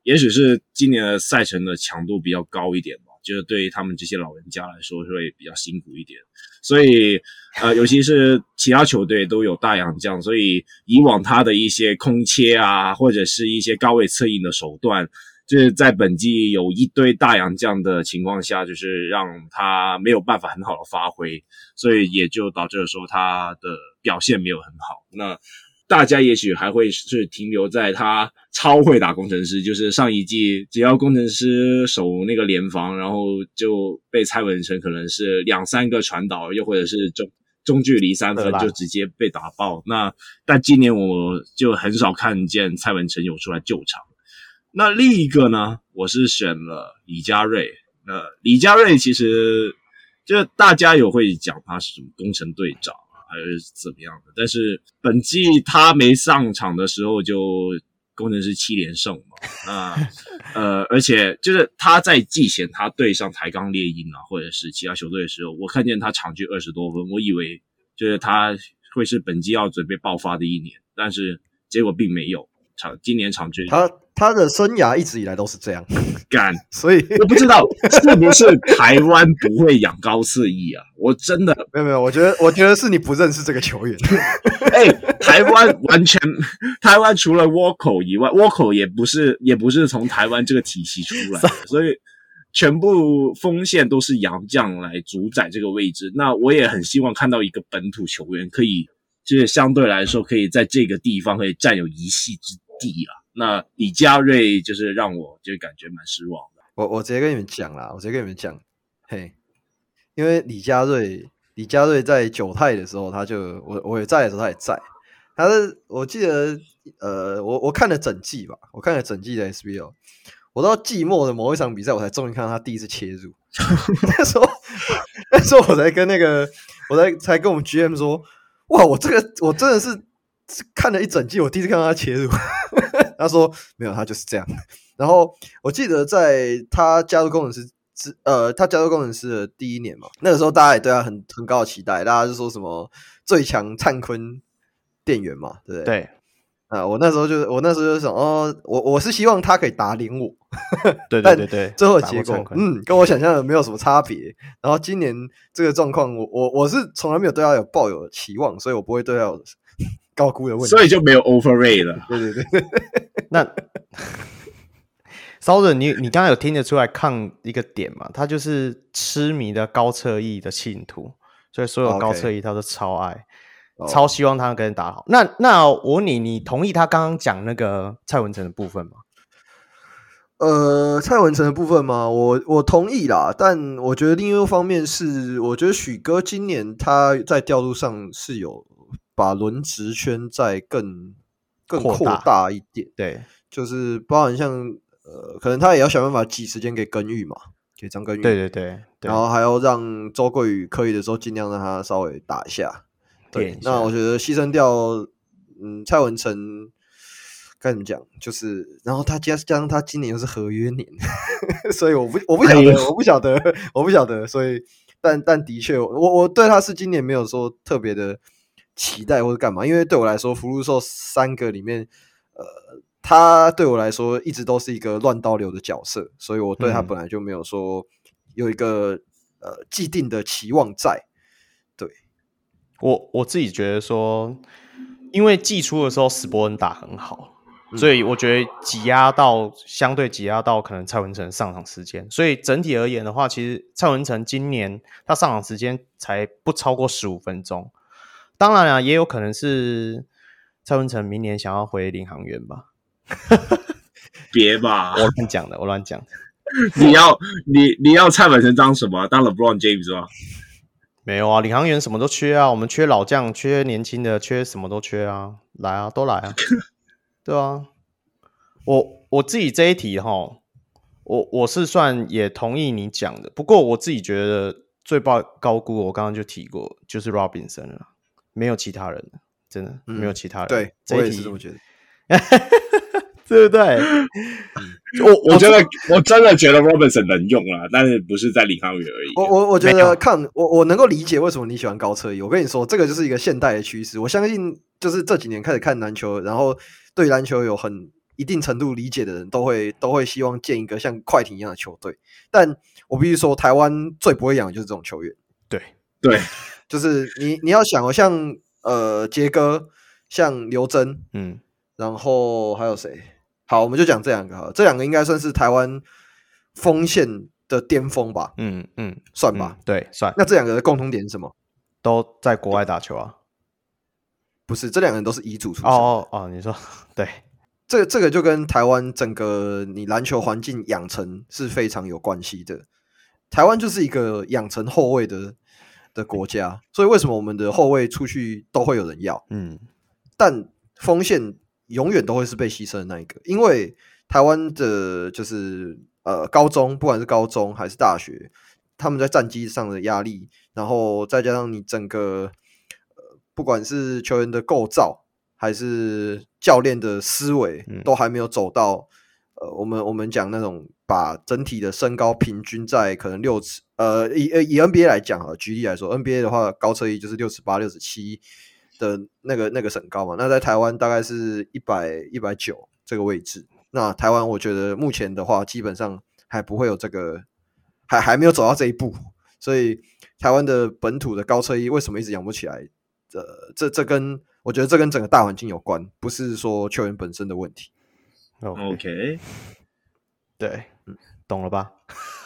也许是今年的赛程的强度比较高一点吧，就是对于他们这些老人家来说会比较辛苦一点，所以呃，尤其是其他球队都有大洋将，所以以往他的一些空切啊，或者是一些高位策应的手段。就是在本季有一堆大洋将的情况下，就是让他没有办法很好的发挥，所以也就导致了说他的表现没有很好。那大家也许还会是停留在他超会打工程师，就是上一季只要工程师守那个联防，然后就被蔡文成可能是两三个传导，又或者是中中距离三分就直接被打爆。那但今年我就很少看见蔡文成有出来救场。那另一个呢？我是选了李佳瑞。那李佳瑞其实就大家有会讲他是什么工程队长啊还是怎么样的，但是本季他没上场的时候就工程师七连胜嘛，那，呃，而且就是他在季前他对上台钢猎鹰啊，或者是其他球队的时候，我看见他场均二十多分，我以为就是他会是本季要准备爆发的一年，但是结果并没有，场今年场均他。他的生涯一直以来都是这样干，所以我不知道是不是台湾不会养高策翼啊？我真的没有没有，我觉得我觉得是你不认识这个球员。哎、欸，台湾完全，台湾除了倭寇以外，倭寇也不是也不是从台湾这个体系出来的，所以全部锋线都是洋将来主宰这个位置。那我也很希望看到一个本土球员，可以就是相对来说可以在这个地方可以占有一席之地啊。那李佳瑞就是让我就感觉蛮失望的。我我直接跟你们讲啦，我直接跟你们讲，嘿，因为李佳瑞，李佳瑞在九泰的时候，他就我我也在的时候，他也在。他是我记得，呃，我我看了整季吧，我看了整季的 SBL。我到季末的某一场比赛，我才终于看到他第一次切入。那时候，那时候我才跟那个，我才才跟我们 GM 说，哇，我这个我真的是看了一整季，我第一次看到他切入。他说没有，他就是这样。然后我记得在他加入工程师之呃，他加入工程师的第一年嘛，那个时候大家也对他很很高的期待，大家就说什么最强灿坤店员嘛，对不对？对。啊，我那时候就是我那时候就想，哦，我我是希望他可以打脸我。对对对对。最后的结果，嗯，跟我想象的没有什么差别。然后今年这个状况，我我我是从来没有对他有抱有期望，所以我不会对他有 高估的问题，所以就没有 overrate 了。对对对。那骚人，你你刚刚有听得出来抗一个点嘛？他就是痴迷的高侧翼的信徒，所以所有高侧翼他都超爱，okay. 超希望他跟人打好。Oh. 那那我问你，你同意他刚刚讲那个蔡文成的部分吗？呃，蔡文成的部分吗？我我同意啦，但我觉得另一个方面是，我觉得许哥今年他在调度上是有把轮值圈再更。更扩大一点，对，就是包含像呃，可能他也要想办法挤时间给根玉嘛，给张根玉，对对对，对，然后还要让周桂宇可以的时候尽量让他稍微打一下，对。那我觉得牺牲掉，嗯，蔡文成该怎么讲？就是，然后他加加上他今年又是合约年，所以我不我不晓得，我不晓得，我不晓得，所以但但的确，我我对他是今年没有说特别的。期待或者干嘛？因为对我来说，福禄寿三个里面，呃，他对我来说一直都是一个乱刀流的角色，所以我对他本来就没有说有一个、嗯、呃既定的期望在。对，我我自己觉得说，因为季初的时候史伯恩打很好，所以我觉得挤压到相对挤压到可能蔡文成上场时间，所以整体而言的话，其实蔡文成今年他上场时间才不超过十五分钟。当然了，也有可能是蔡文成明年想要回领航员吧？别吧，我乱讲的，我乱讲的。你要你你要蔡文成当什么？当 LeBron James 吗？没有啊，领航员什么都缺啊，我们缺老将，缺年轻的，缺什么都缺啊，来啊，都来啊，对啊。我我自己这一题哈，我我是算也同意你讲的，不过我自己觉得最高高估，我刚刚就提过，就是 Robinson 了。没有其他人，真的、嗯、没有其他人。对，这我也是这么觉得，对不对？嗯、我我觉得我真的觉得 Robinson 能用啊，但是不是在领航员而已。我我我觉得看我我能够理解为什么你喜欢高策翼。我跟你说，这个就是一个现代的趋势。我相信，就是这几年开始看篮球，然后对篮球有很一定程度理解的人，都会都会希望建一个像快艇一样的球队。但我必须说，台湾最不会养的就是这种球员。对对。就是你，你要想哦，像呃杰哥，像刘真，嗯，然后还有谁？好，我们就讲这两个哈，这两个应该算是台湾锋线的巅峰吧？嗯嗯，算吧，嗯，对，算。那这两个的共同点是什么？都在国外打球啊？不是，这两个人都是遗嘱出身。哦哦哦，你说 对，这个这个就跟台湾整个你篮球环境养成是非常有关系的。台湾就是一个养成后卫的。的国家，所以为什么我们的后卫出去都会有人要？嗯，但锋线永远都会是被牺牲的那一个，因为台湾的就是呃高中，不管是高中还是大学，他们在战绩上的压力，然后再加上你整个呃不管是球员的构造，还是教练的思维，嗯、都还没有走到呃，我们我们讲那种把整体的身高平均在可能六尺，呃，以呃以 NBA 来讲啊，举例来说，NBA 的话高车一就是六尺八、六尺七的那个那个省高嘛，那在台湾大概是一百一百九这个位置。那台湾我觉得目前的话，基本上还不会有这个，还还没有走到这一步，所以台湾的本土的高车衣为什么一直养不起来？呃，这这跟我觉得这跟整个大环境有关，不是说球员本身的问题。OK，, okay. 对，懂了吧？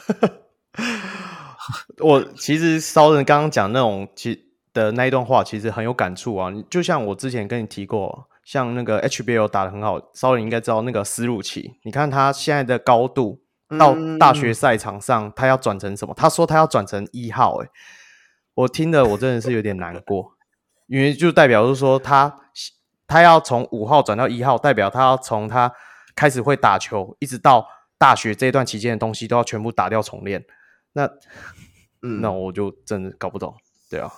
我其实骚人刚刚讲那种其的那一段话，其实很有感触啊。就像我之前跟你提过，像那个 HBL 打的很好，骚人应该知道那个斯鲁奇。你看他现在的高度，到大学赛场上，他要转成什么？他说他要转成一号。诶，我听的我真的是有点难过。因为就代表就是说他他要从五号转到一号，代表他要从他开始会打球，一直到大学这段期间的东西都要全部打掉重练。那嗯，那我就真的搞不懂。对啊，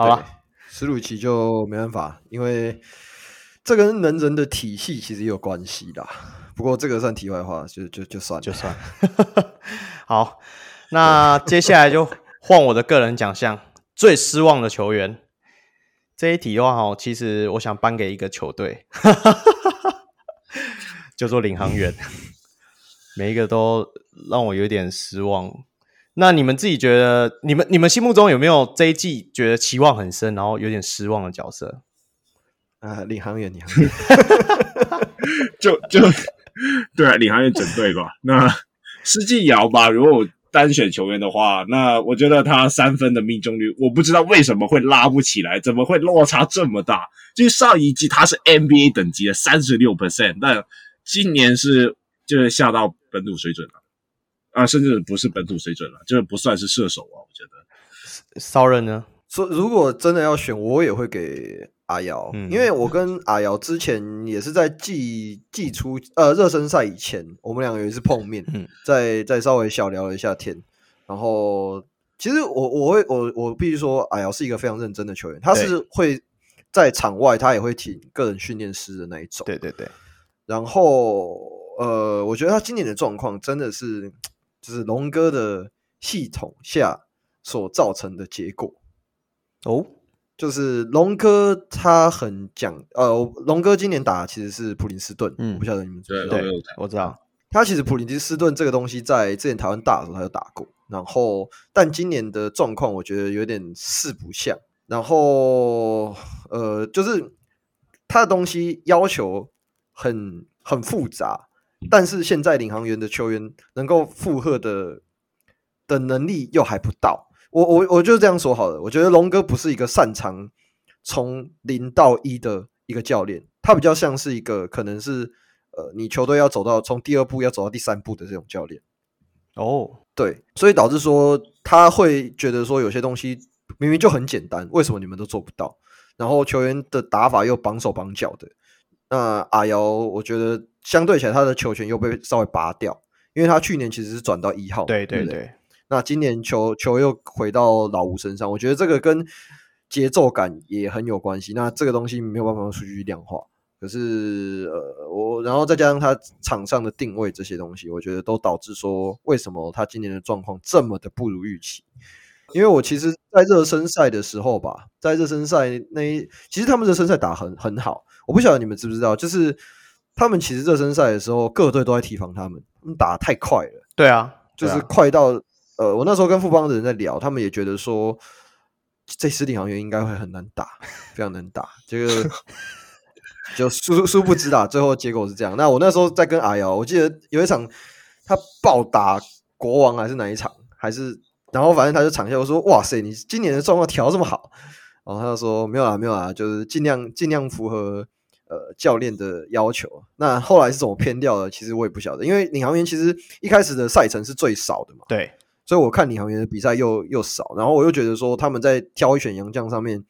好了，史鲁奇就没办法，因为这跟能人的体系其实也有关系啦。不过这个算题外话，就就就算就算。好，那接下来就换我的个人奖项，最失望的球员。这一题的话，哈，其实我想颁给一个球队，叫做领航员，每一个都让我有点失望。那你们自己觉得，你们你们心目中有没有这一季觉得期望很深，然后有点失望的角色？啊，领航员，领航员，就就对啊，领航员整队吧。那施季尧吧，如果。单选球员的话，那我觉得他三分的命中率，我不知道为什么会拉不起来，怎么会落差这么大？就是上一季他是 NBA 等级的三十六 percent，但今年是就是下到本土水准了，啊，甚至不是本土水准了，就是不算是射手啊。我觉得骚人呢，说如果真的要选，我也会给。阿瑶，因为我跟阿瑶之前也是在季季初呃热身赛以前，我们两个有一次碰面，嗯再再稍微小聊了一下天。然后其实我我会我我必须说，阿瑶是一个非常认真的球员，他是会在场外他也会请个人训练师的那一种。对对对。然后呃，我觉得他今年的状况真的是就是龙哥的系统下所造成的结果哦。就是龙哥他很讲，呃，龙哥今年打的其实是普林斯顿，嗯，我不晓得你们知不知道？对，我知道。他其实普林斯顿这个东西在之前台湾大的时候他就打过，然后但今年的状况我觉得有点四不像，然后呃，就是他的东西要求很很复杂，但是现在领航员的球员能够负荷的的能力又还不到。我我我就这样说好了，我觉得龙哥不是一个擅长从零到一的一个教练，他比较像是一个可能是呃，你球队要走到从第二步要走到第三步的这种教练。哦，对，所以导致说他会觉得说有些东西明明就很简单，为什么你们都做不到？然后球员的打法又绑手绑脚的。那阿瑶，我觉得相对起来他的球权又被稍微拔掉，因为他去年其实是转到一号。对对对。嗯那今年球球又回到老吴身上，我觉得这个跟节奏感也很有关系。那这个东西没有办法用数据去量化，可是呃，我然后再加上他场上的定位这些东西，我觉得都导致说为什么他今年的状况这么的不如预期。因为我其实，在热身赛的时候吧，在热身赛那一，其实他们热身赛打很很好，我不晓得你们知不知道，就是他们其实热身赛的时候，各队都在提防他们，他们打得太快了。对啊，就是快到。呃，我那时候跟富邦的人在聊，他们也觉得说，这支领航员应该会很难打，非常难打。这个 就殊殊不知啦，最后结果是这样。那我那时候在跟阿瑶，我记得有一场他暴打国王还是哪一场，还是然后反正他就场下我说，哇塞，你今年的状况调这么好，然后他就说没有啊没有啊，就是尽量尽量符合呃教练的要求。那后来是怎么偏掉的？其实我也不晓得，因为领航员其实一开始的赛程是最少的嘛。对。所以我看领航员的比赛又又少，然后我又觉得说他们在挑选洋将上面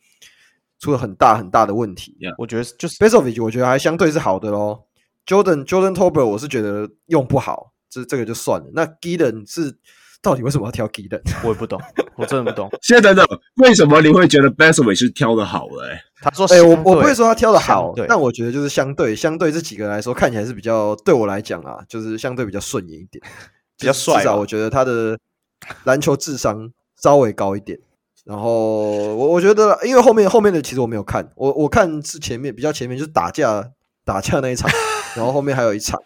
出了很大很大的问题。我觉得就是 Besovic 我觉得还相对是好的咯。Jordan Jordan Tolbert 我是觉得用不好，这这个就算了。那 Gideon 是到底为什么要挑 Giddey？我也不懂，我真的不懂。现在等等，为什么你会觉得 Bazley 是挑的好的？哎，他说：“哎、欸，我我不会说他挑的好，对，但我觉得就是相对相对这几个来说，看起来是比较对我来讲啊，就是相对比较顺眼一点，比较帅。至少我觉得他的篮球智商稍微高一点。然后我我觉得，因为后面后面的其实我没有看，我我看是前面比较前面就是打架打架那一场，然后后面还有一场，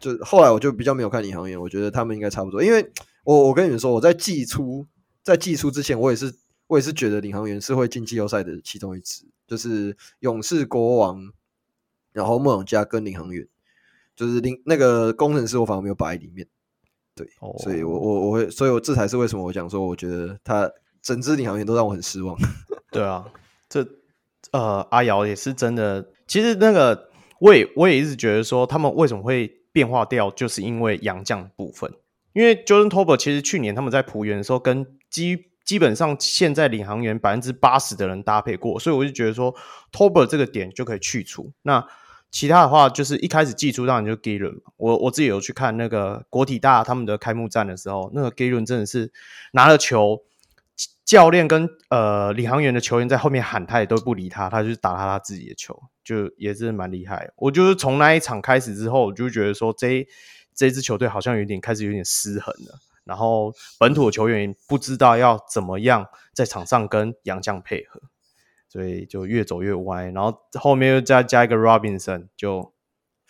就后来我就比较没有看领航员，我觉得他们应该差不多，因为。我我跟你们说，我在季初在季初之前，我也是我也是觉得领航员是会进季后赛的其中一支，就是勇士、国王，然后梦想家跟领航员，就是领那个工程师，我反而没有摆在里面。对，哦、所以我我我会，所以我这才是为什么我讲说，我觉得他整支领航员都让我很失望。对啊，这呃阿瑶也是真的，其实那个我也我也一直觉得说，他们为什么会变化掉，就是因为杨将部分。因为 Jordan t o b e r 其实去年他们在璞园的时候，跟基基本上现在领航员百分之八十的人搭配过，所以我就觉得说 t o b e r 这个点就可以去除。那其他的话，就是一开始祭出当然就 Giddey 我我自己有去看那个国体大他们的开幕战的时候，那个 Giddey 真的是拿了球，教练跟呃领航员的球员在后面喊，他也都不理他，他就打他他自己的球，就也是蛮厉害。我就是从那一场开始之后，我就觉得说这。这支球队好像有点开始有点失衡了，然后本土的球员不知道要怎么样在场上跟洋将配合，所以就越走越歪，然后后面又再加一个 Robinson，就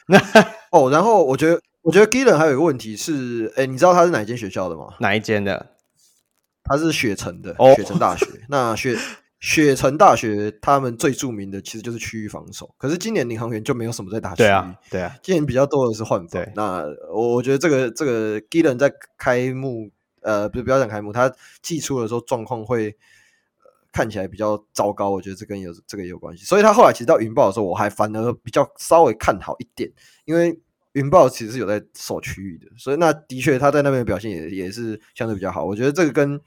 那 哦，然后我觉得我觉得 Gillen 还有一个问题是，哎，你知道他是哪一间学校的吗？哪一间的？他是雪城的，哦、雪城大学。那雪。雪城大学他们最著名的其实就是区域防守，可是今年领航员就没有什么在打区域，对啊，对啊，今年比较多的是换防。那我我觉得这个这个 Gillen 在开幕，呃，不是不要讲开幕，他季初的时候状况会、呃、看起来比较糟糕，我觉得这跟有这个也有关系。所以他后来其实到云豹的时候，我还反而比较稍微看好一点，因为云豹其实是有在守区域的，所以那的确他在那边的表现也也是相对比较好。我觉得这个跟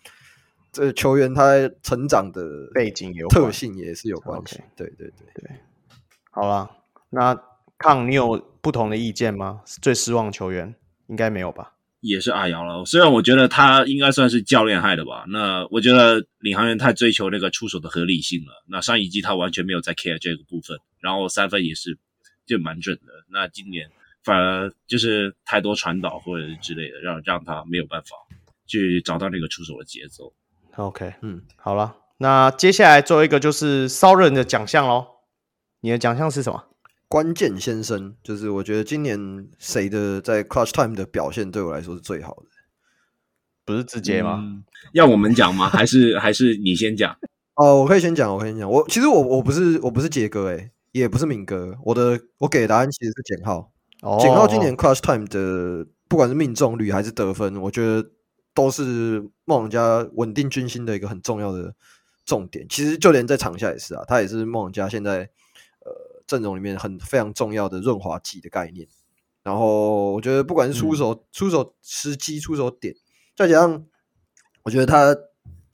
这个球员他成长的背景有特性也是有关系。对对对对，好了，那康，你有不同的意见吗？最失望球员应该没有吧？也是阿瑶了。虽然我觉得他应该算是教练害的吧。那我觉得领航员太追求那个出手的合理性了。那上一季他完全没有在 care 这个部分，然后三分也是就蛮准的。那今年反而就是太多传导或者是之类的，让让他没有办法去找到那个出手的节奏。OK，嗯，好了，那接下来做一个就是骚人的奖项喽。你的奖项是什么？关键先生，就是我觉得今年谁的在 Clutch Time 的表现对我来说是最好的？不是自杰吗？嗯、要我们讲吗？还是还是你先讲？哦，我可以先讲，我可以先讲。我其实我我不是我不是杰哥诶，也不是敏哥。我的我给的答案其实是简浩。哦，简浩今年 Clutch Time 的不管是命中率还是得分，我觉得。都是梦想家稳定军心的一个很重要的重点。其实就连在场下也是啊，他也是梦想家现在呃阵容里面很非常重要的润滑剂的概念。然后我觉得不管是出手、嗯、出手时机、出手点，再加上我觉得他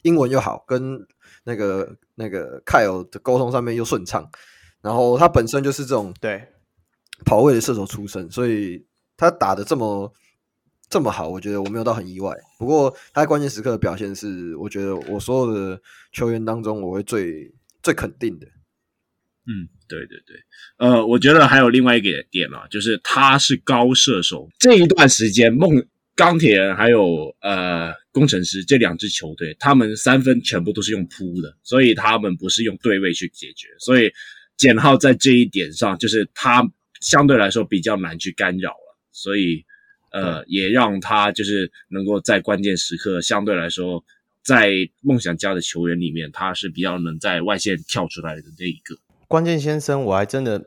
英文又好，跟那个那个凯尔的沟通上面又顺畅。然后他本身就是这种对跑位的射手出身，所以他打的这么。这么好，我觉得我没有到很意外。不过他在关键时刻的表现是，我觉得我所有的球员当中，我会最最肯定的。嗯，对对对，呃，我觉得还有另外一个点啊，就是他是高射手。这一段时间，梦钢铁人还有呃工程师这两支球队，他们三分全部都是用扑的，所以他们不是用对位去解决。所以简浩在这一点上，就是他相对来说比较难去干扰了。所以。呃，也让他就是能够在关键时刻，相对来说，在梦想家的球员里面，他是比较能在外线跳出来的那一个关键先生。我还真的，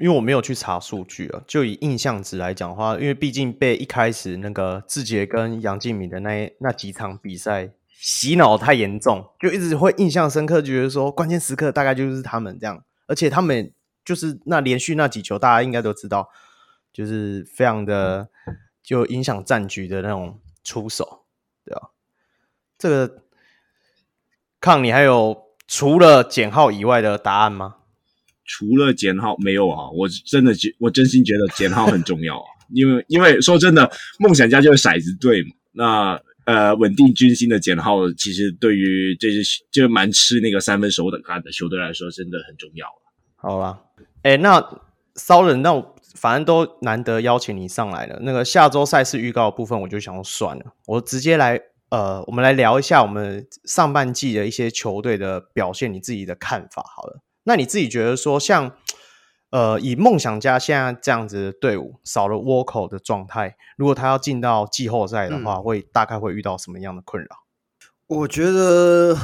因为我没有去查数据啊，就以印象值来讲的话，因为毕竟被一开始那个志杰跟杨敬敏的那那几场比赛洗脑太严重，就一直会印象深刻，觉得说关键时刻大概就是他们这样，而且他们就是那连续那几球，大家应该都知道，就是非常的。就影响战局的那种出手，对吧？这个抗你还有除了减号以外的答案吗？除了减号没有啊，我真的觉我真心觉得减号很重要啊，因为因为说真的，梦想家就是骰子队嘛。那呃稳定军心的简浩，其实对于这支就蛮吃那个三分手感的球队来说，真的很重要。好啦，哎，那骚人，那我反正都难得邀请你上来了，那个下周赛事预告部分，我就想算了，我直接来。呃，我们来聊一下我们上半季的一些球队的表现，你自己的看法好了。那你自己觉得说像，呃，以梦想家现在这样子的队伍，少了沃口的状态，如果他要进到季后赛的话，嗯、会大概会遇到什么样的困扰？我觉得，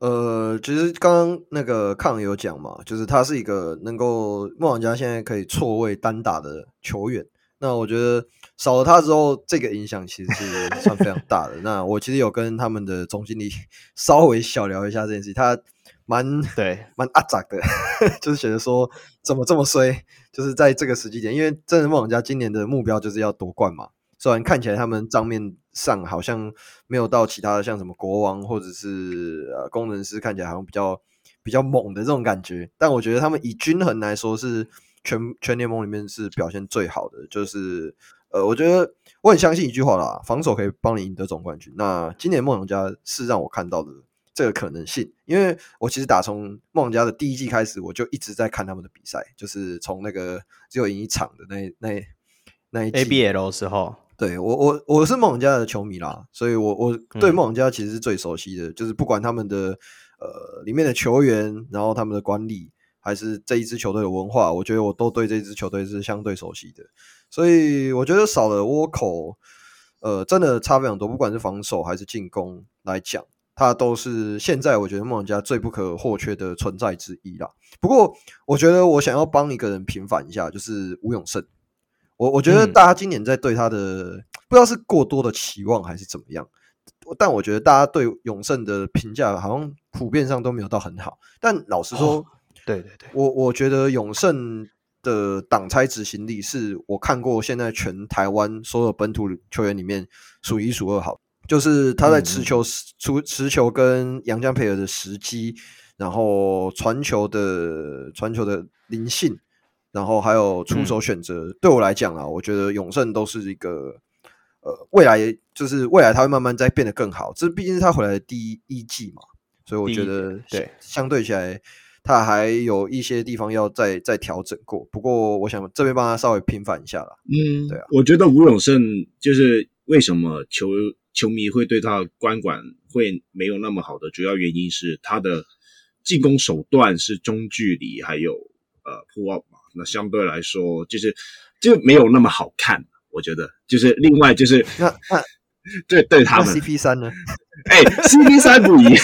呃，其实刚刚那个抗有讲嘛，就是他是一个能够梦想家现在可以错位单打的球员。那我觉得少了他之后，这个影响其实是算非常大的。那我其实有跟他们的总经理 稍微小聊一下这件事，他蛮对蛮阿杂的，就是觉得说怎么这么衰，就是在这个时机点，因为真的梦想家今年的目标就是要夺冠嘛。虽然看起来他们账面上好像没有到其他的像什么国王或者是呃工程师看起来好像比较比较猛的这种感觉，但我觉得他们以均衡来说是。全全联盟里面是表现最好的，就是呃，我觉得我很相信一句话啦，防守可以帮你赢得总冠军。那今年梦想家是让我看到的这个可能性，因为我其实打从梦想家的第一季开始，我就一直在看他们的比赛，就是从那个只有赢一场的那那那一 ABL 的时候，对我我我是梦想家的球迷啦，所以我我对梦想家其实是最熟悉的，嗯、就是不管他们的呃里面的球员，然后他们的管理。还是这一支球队的文化，我觉得我都对这支球队是相对熟悉的，所以我觉得少了沃口，呃，真的差非常多。不管是防守还是进攻来讲，他都是现在我觉得梦想家最不可或缺的存在之一啦。不过，我觉得我想要帮一个人平反一下，就是吴永胜。我我觉得大家今年在对他的、嗯、不知道是过多的期望还是怎么样，但我觉得大家对永胜的评价好像普遍上都没有到很好。但老实说。哦对对对，我我觉得永胜的挡拆执行力是我看过现在全台湾所有本土球员里面数一数二好，就是他在持球、出持球跟杨江配合的时机，然后传球的传球的灵性，然后还有出手选择，嗯、对我来讲啊，我觉得永胜都是一个呃未来就是未来他会慢慢在变得更好，这毕竟是他回来的第一季嘛，所以我觉得对相对起来。他还有一些地方要再再调整过，不过我想这边帮他稍微平反一下啦。嗯，对啊，我觉得吴永胜就是为什么球球迷会对他的观感会没有那么好的主要原因是他的进攻手段是中距离，还有呃 pull up 嘛，那相对来说就是就没有那么好看。我觉得就是另外就是那那对对他们 CP 三呢？哎，CP 三不一样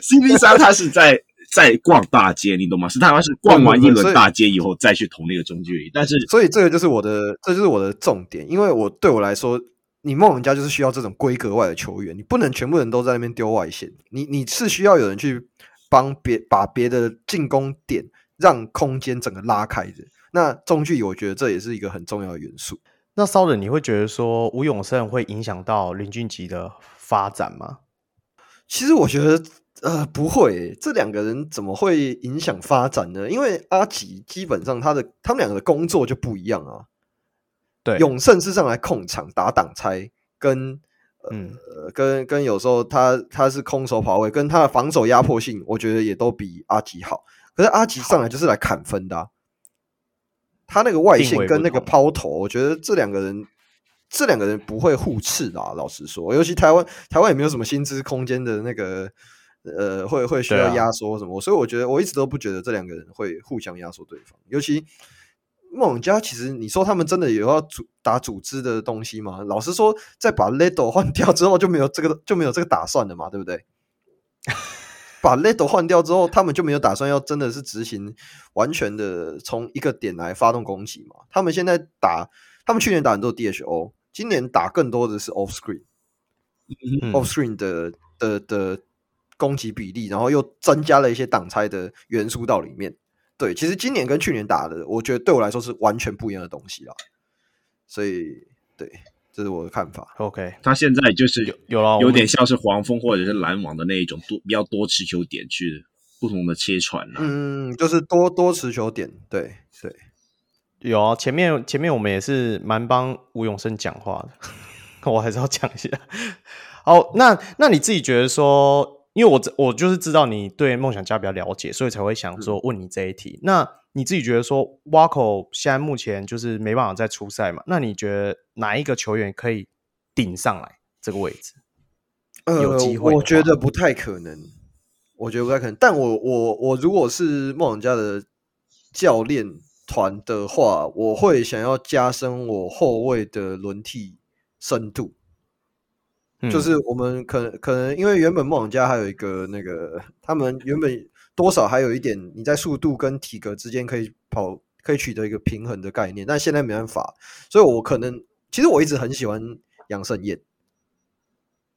，CP 三他是在。在逛大街，你懂吗？是他们是逛完一轮大街以后再去投那个中距离，但是所以这个就是我的，这就是我的重点，因为我对我来说，你梦想家就是需要这种规格外的球员，你不能全部人都在那边丢外线，你你是需要有人去帮别把别的进攻点让空间整个拉开的。那中距离，我觉得这也是一个很重要的元素。那骚人，你会觉得说吴永胜会影响到林俊杰的发展吗？其实我觉得。呃，不会，这两个人怎么会影响发展呢？因为阿吉基本上他的他们两个的工作就不一样啊。对，永胜是上来控场打挡拆，跟呃、嗯、跟跟有时候他他是空手跑位，跟他的防守压迫性，我觉得也都比阿吉好。可是阿吉上来就是来砍分的、啊，他那个外线跟那个抛投，我觉得这两个人这两个人不会互斥啊。老实说，尤其台湾台湾也没有什么薪资空间的那个。呃，会会需要压缩什么？啊、所以我觉得我一直都不觉得这两个人会互相压缩对方。尤其梦想家，其实你说他们真的有要组打组织的东西吗？老实说，在把 Ledo 换掉之后，就没有这个 就没有这个打算了嘛，对不对？把 Ledo 换掉之后，他们就没有打算要真的是执行完全的从一个点来发动攻击嘛？他们现在打，他们去年打很多 DHO，今年打更多的是 Off Screen，Off、嗯、Screen 的的的。的攻击比例，然后又增加了一些挡拆的元素到里面。对，其实今年跟去年打的，我觉得对我来说是完全不一样的东西啦。所以，对，这是我的看法。OK，他现在就是有有了，有点像是黄蜂或者是篮网的那一种多比较多持球点去不同的切传了。嗯，就是多多持球点。对对，有啊。前面前面我们也是蛮帮吴永生讲话的。我还是要讲一下。好，那那你自己觉得说，因为我我就是知道你对梦想家比较了解，所以才会想说问你这一题。嗯、那你自己觉得说，Vako 现在目前就是没办法再出赛嘛？那你觉得哪一个球员可以顶上来这个位置？呃，有机会？我觉得不太可能。我觉得不太可能。但我我我如果是梦想家的教练团的话，我会想要加深我后卫的轮替深度。就是我们可能可能因为原本梦想家还有一个那个，他们原本多少还有一点你在速度跟体格之间可以跑可以取得一个平衡的概念，但现在没办法，所以我可能其实我一直很喜欢杨胜燕，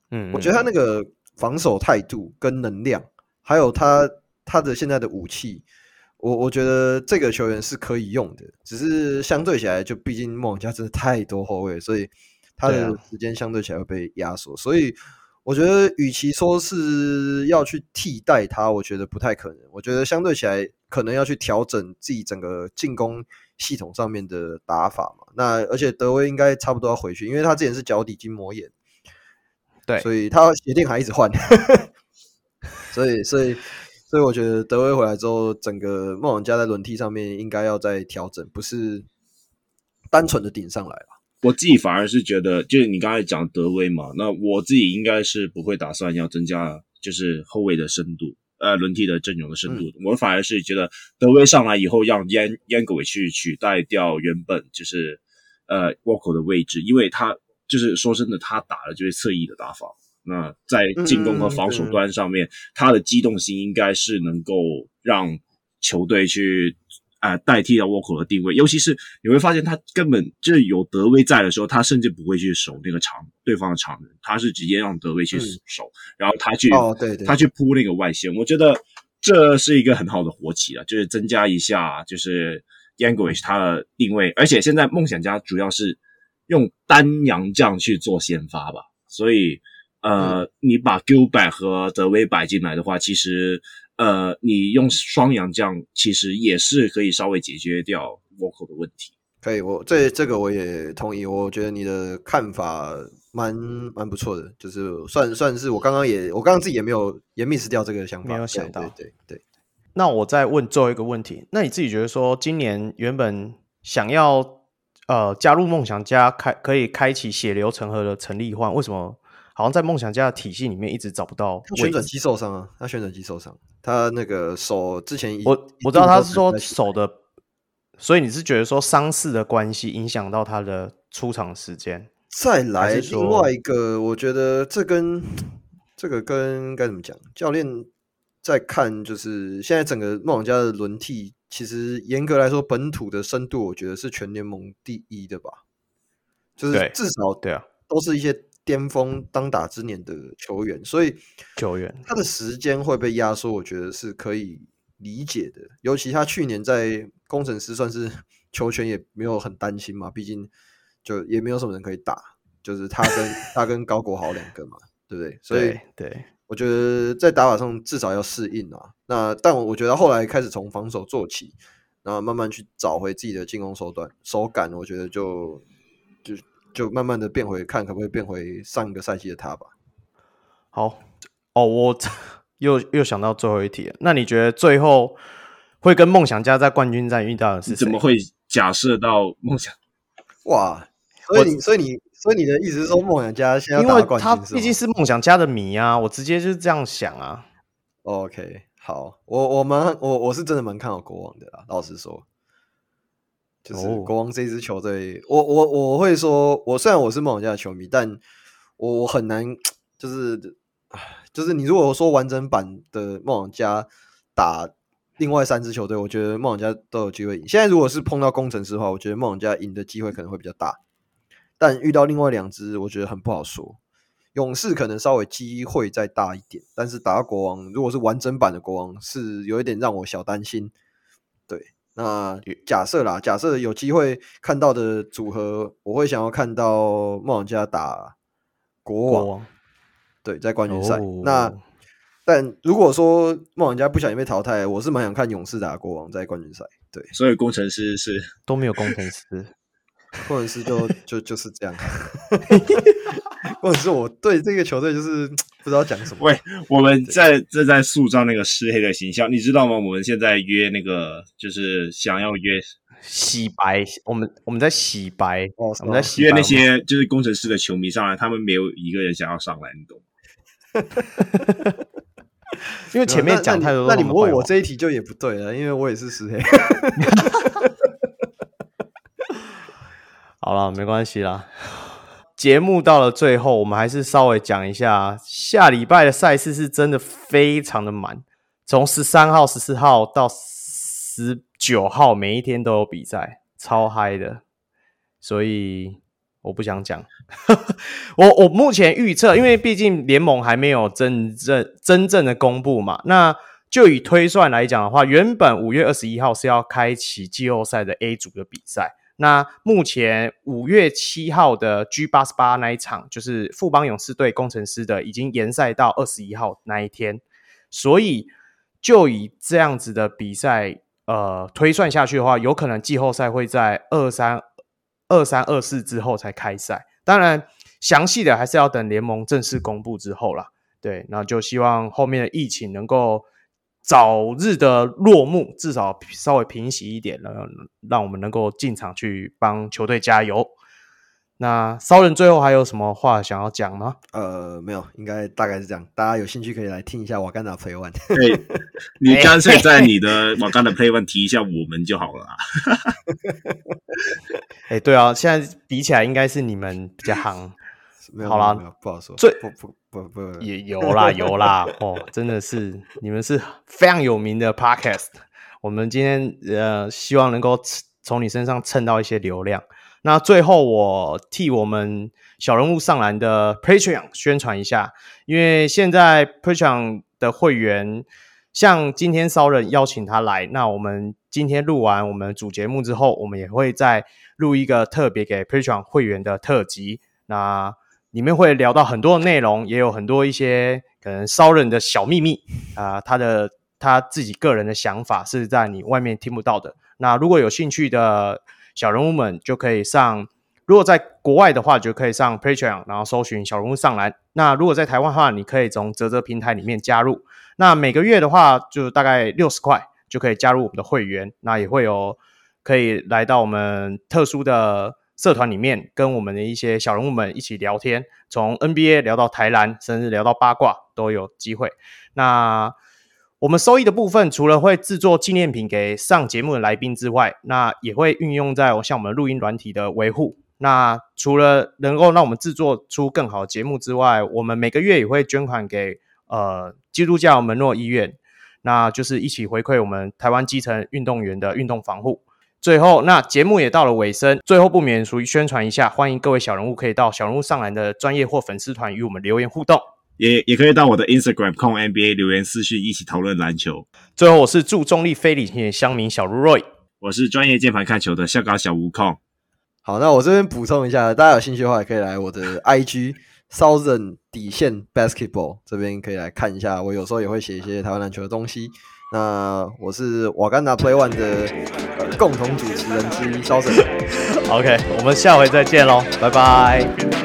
嗯，我觉得他那个防守态度跟能量，还有他他的现在的武器，我我觉得这个球员是可以用的，只是相对起来就毕竟梦想家真的太多后卫，所以。他的时间相对起来会被压缩，所以我觉得，与其说是要去替代他，我觉得不太可能。我觉得相对起来，可能要去调整自己整个进攻系统上面的打法嘛。那而且德威应该差不多要回去，因为他之前是脚底筋膜炎，对，所以他鞋垫还一直换。所以，所以，所以我觉得德威回来之后，整个梦想家在轮替上面应该要再调整，不是单纯的顶上来了。我自己反而是觉得，就是你刚才讲德威嘛，那我自己应该是不会打算要增加，就是后卫的深度，呃，轮替的阵容的深度。嗯、我反而是觉得德威上来以后，让烟烟狗去取代掉原本就是呃沃克的位置，因为他就是说真的，他打的就是侧翼的打法。那在进攻和防守端上面，嗯、他的机动性应该是能够让球队去。啊、呃，代替了沃克的定位，尤其是你会发现他根本就是有德威在的时候，他甚至不会去守那个长对方的长人，他是直接让德威去守，嗯、然后他去哦，对对，他去扑那个外线。我觉得这是一个很好的活棋啊，就是增加一下就是 y a n g u i s h 他的定位，而且现在梦想家主要是用丹阳将去做先发吧，所以呃，嗯、你把 Gilbert 和德威摆进来的话，其实。呃，你用双洋将其实也是可以稍微解决掉 vocal 的问题。可以，我这这个我也同意。我觉得你的看法蛮蛮不错的，就是算算是我刚刚也我刚刚自己也没有也 miss 掉这个想法，没有想到。对对，对，对。那我再问最后一个问题，那你自己觉得说，今年原本想要呃加入梦想家开可以开启血流成河的陈立焕，为什么？好像在梦想家的体系里面一直找不到旋转肌受伤啊，他旋转肌受伤，他那个手之前我我知道他是说手的，所以你是觉得说伤势的关系影响到他的出场时间？再来另外一个，我觉得这跟这个跟该怎么讲？教练在看，就是现在整个梦想家的轮替，其实严格来说，本土的深度，我觉得是全联盟第一的吧，就是至少对啊，都是一些。巅峰当打之年的球员，所以球员他的时间会被压缩，我觉得是可以理解的。尤其他去年在工程师算是 球权也没有很担心嘛，毕竟就也没有什么人可以打，就是他跟 他跟高国豪两个嘛，对不对？所以对，我觉得在打法上至少要适应啊。那但我我觉得后来开始从防守做起，然后慢慢去找回自己的进攻手段手感，我觉得就就。慢慢的变回，看可不可以变回上一个赛季的他吧。好，哦，我又又想到最后一题了，那你觉得最后会跟梦想家在冠军战遇到的是谁？怎么会假设到梦想？哇，所以你，所以你，所以你的意思是说梦想家现在要打冠军？因为他毕竟是梦想家的迷啊，我直接就是这样想啊。OK，好，我我蛮我我是真的蛮看好国王的啦，老实说。就是国王这支球队，我我我会说，我虽然我是梦想家的球迷，但我我很难，就是就是你如果说完整版的梦想家打另外三支球队，我觉得梦想家都有机会赢。现在如果是碰到工程师的话，我觉得梦想家赢的机会可能会比较大，但遇到另外两支，我觉得很不好说。勇士可能稍微机会再大一点，但是打到国王，如果是完整版的国王，是有一点让我小担心。对。那假设啦，假设有机会看到的组合，我会想要看到梦想家打国王，国王对，在冠军赛。哦、那但如果说梦想家不小心被淘汰，我是蛮想看勇士打国王在冠军赛。对，所以工程师是都没有工程师。工程师就就就是这样。工程师，我对这个球队就是 不知道讲什么。喂，我们在正在塑造那个湿黑的形象，你知道吗？我们现在约那个，就是想要约洗白。我们我们在洗白，哦、我们在洗白。约那些就是工程师的球迷上来，他们没有一个人想要上来，你懂吗？因为前面讲太多那，那你们问我这一题就也不对了，因为我也是失黑。好了，没关系啦。节目到了最后，我们还是稍微讲一下，下礼拜的赛事是真的非常的满，从十三号、十四号到十九号，每一天都有比赛，超嗨的。所以我不想讲，我我目前预测，因为毕竟联盟还没有真正真正的公布嘛，那就以推算来讲的话，原本五月二十一号是要开启季后赛的 A 组的比赛。那目前五月七号的 G 八十八那一场，就是富邦勇士队工程师的，已经延赛到二十一号那一天，所以就以这样子的比赛，呃，推算下去的话，有可能季后赛会在二三二三二四之后才开赛。当然，详细的还是要等联盟正式公布之后啦。对，那就希望后面的疫情能够。早日的落幕，至少稍微平息一点，让让我们能够进场去帮球队加油。那骚人最后还有什么话想要讲吗？呃，没有，应该大概是这样。大家有兴趣可以来听一下瓦甘达 Play One。对，你干脆在你的瓦甘达 Play One 提一下我们就好了。哎，对啊，现在比起来应该是你们比较夯。好啦，不好说。最不不不不，也有啦 有啦哦，真的是你们是非常有名的 Podcast。我们今天呃，希望能够从你身上蹭到一些流量。那最后我替我们小人物上篮的 Patreon 宣传一下，因为现在 Patreon 的会员，像今天骚人邀请他来，那我们今天录完我们主节目之后，我们也会再录一个特别给 Patreon 会员的特辑。那里面会聊到很多的内容，也有很多一些可能骚人的小秘密啊、他的他自己个人的想法是在你外面听不到的。那如果有兴趣的小人物们，就可以上；如果在国外的话，就可以上 Patreon，然后搜寻小人物上篮。那如果在台湾的话，你可以从泽泽平台里面加入。那每个月的话，就大概六十块就可以加入我们的会员。那也会有可以来到我们特殊的。社团里面跟我们的一些小人物们一起聊天，从 NBA 聊到台篮，甚至聊到八卦都有机会。那我们收益的部分，除了会制作纪念品给上节目的来宾之外，那也会运用在像我们录音软体的维护。那除了能够让我们制作出更好节目之外，我们每个月也会捐款给呃基督教门诺医院，那就是一起回馈我们台湾基层运动员的运动防护。最后，那节目也到了尾声，最后不免属于宣传一下，欢迎各位小人物可以到小人物上篮的专业或粉丝团与我们留言互动，也也可以到我的 Instagram 控 NBA 留言私讯一起讨论篮球。最后，我是驻中立非理性的乡民小卢 Roy，我是专业键盘看球的校高小吴控。好，那我这边补充一下，大家有兴趣的话，也可以来我的 IG Southern 底线 Basketball 这边可以来看一下，我有时候也会写一些台湾篮球的东西。那我是瓦甘达 Play One 的、共同主持人之一，肖神。OK，我们下回再见喽，拜拜。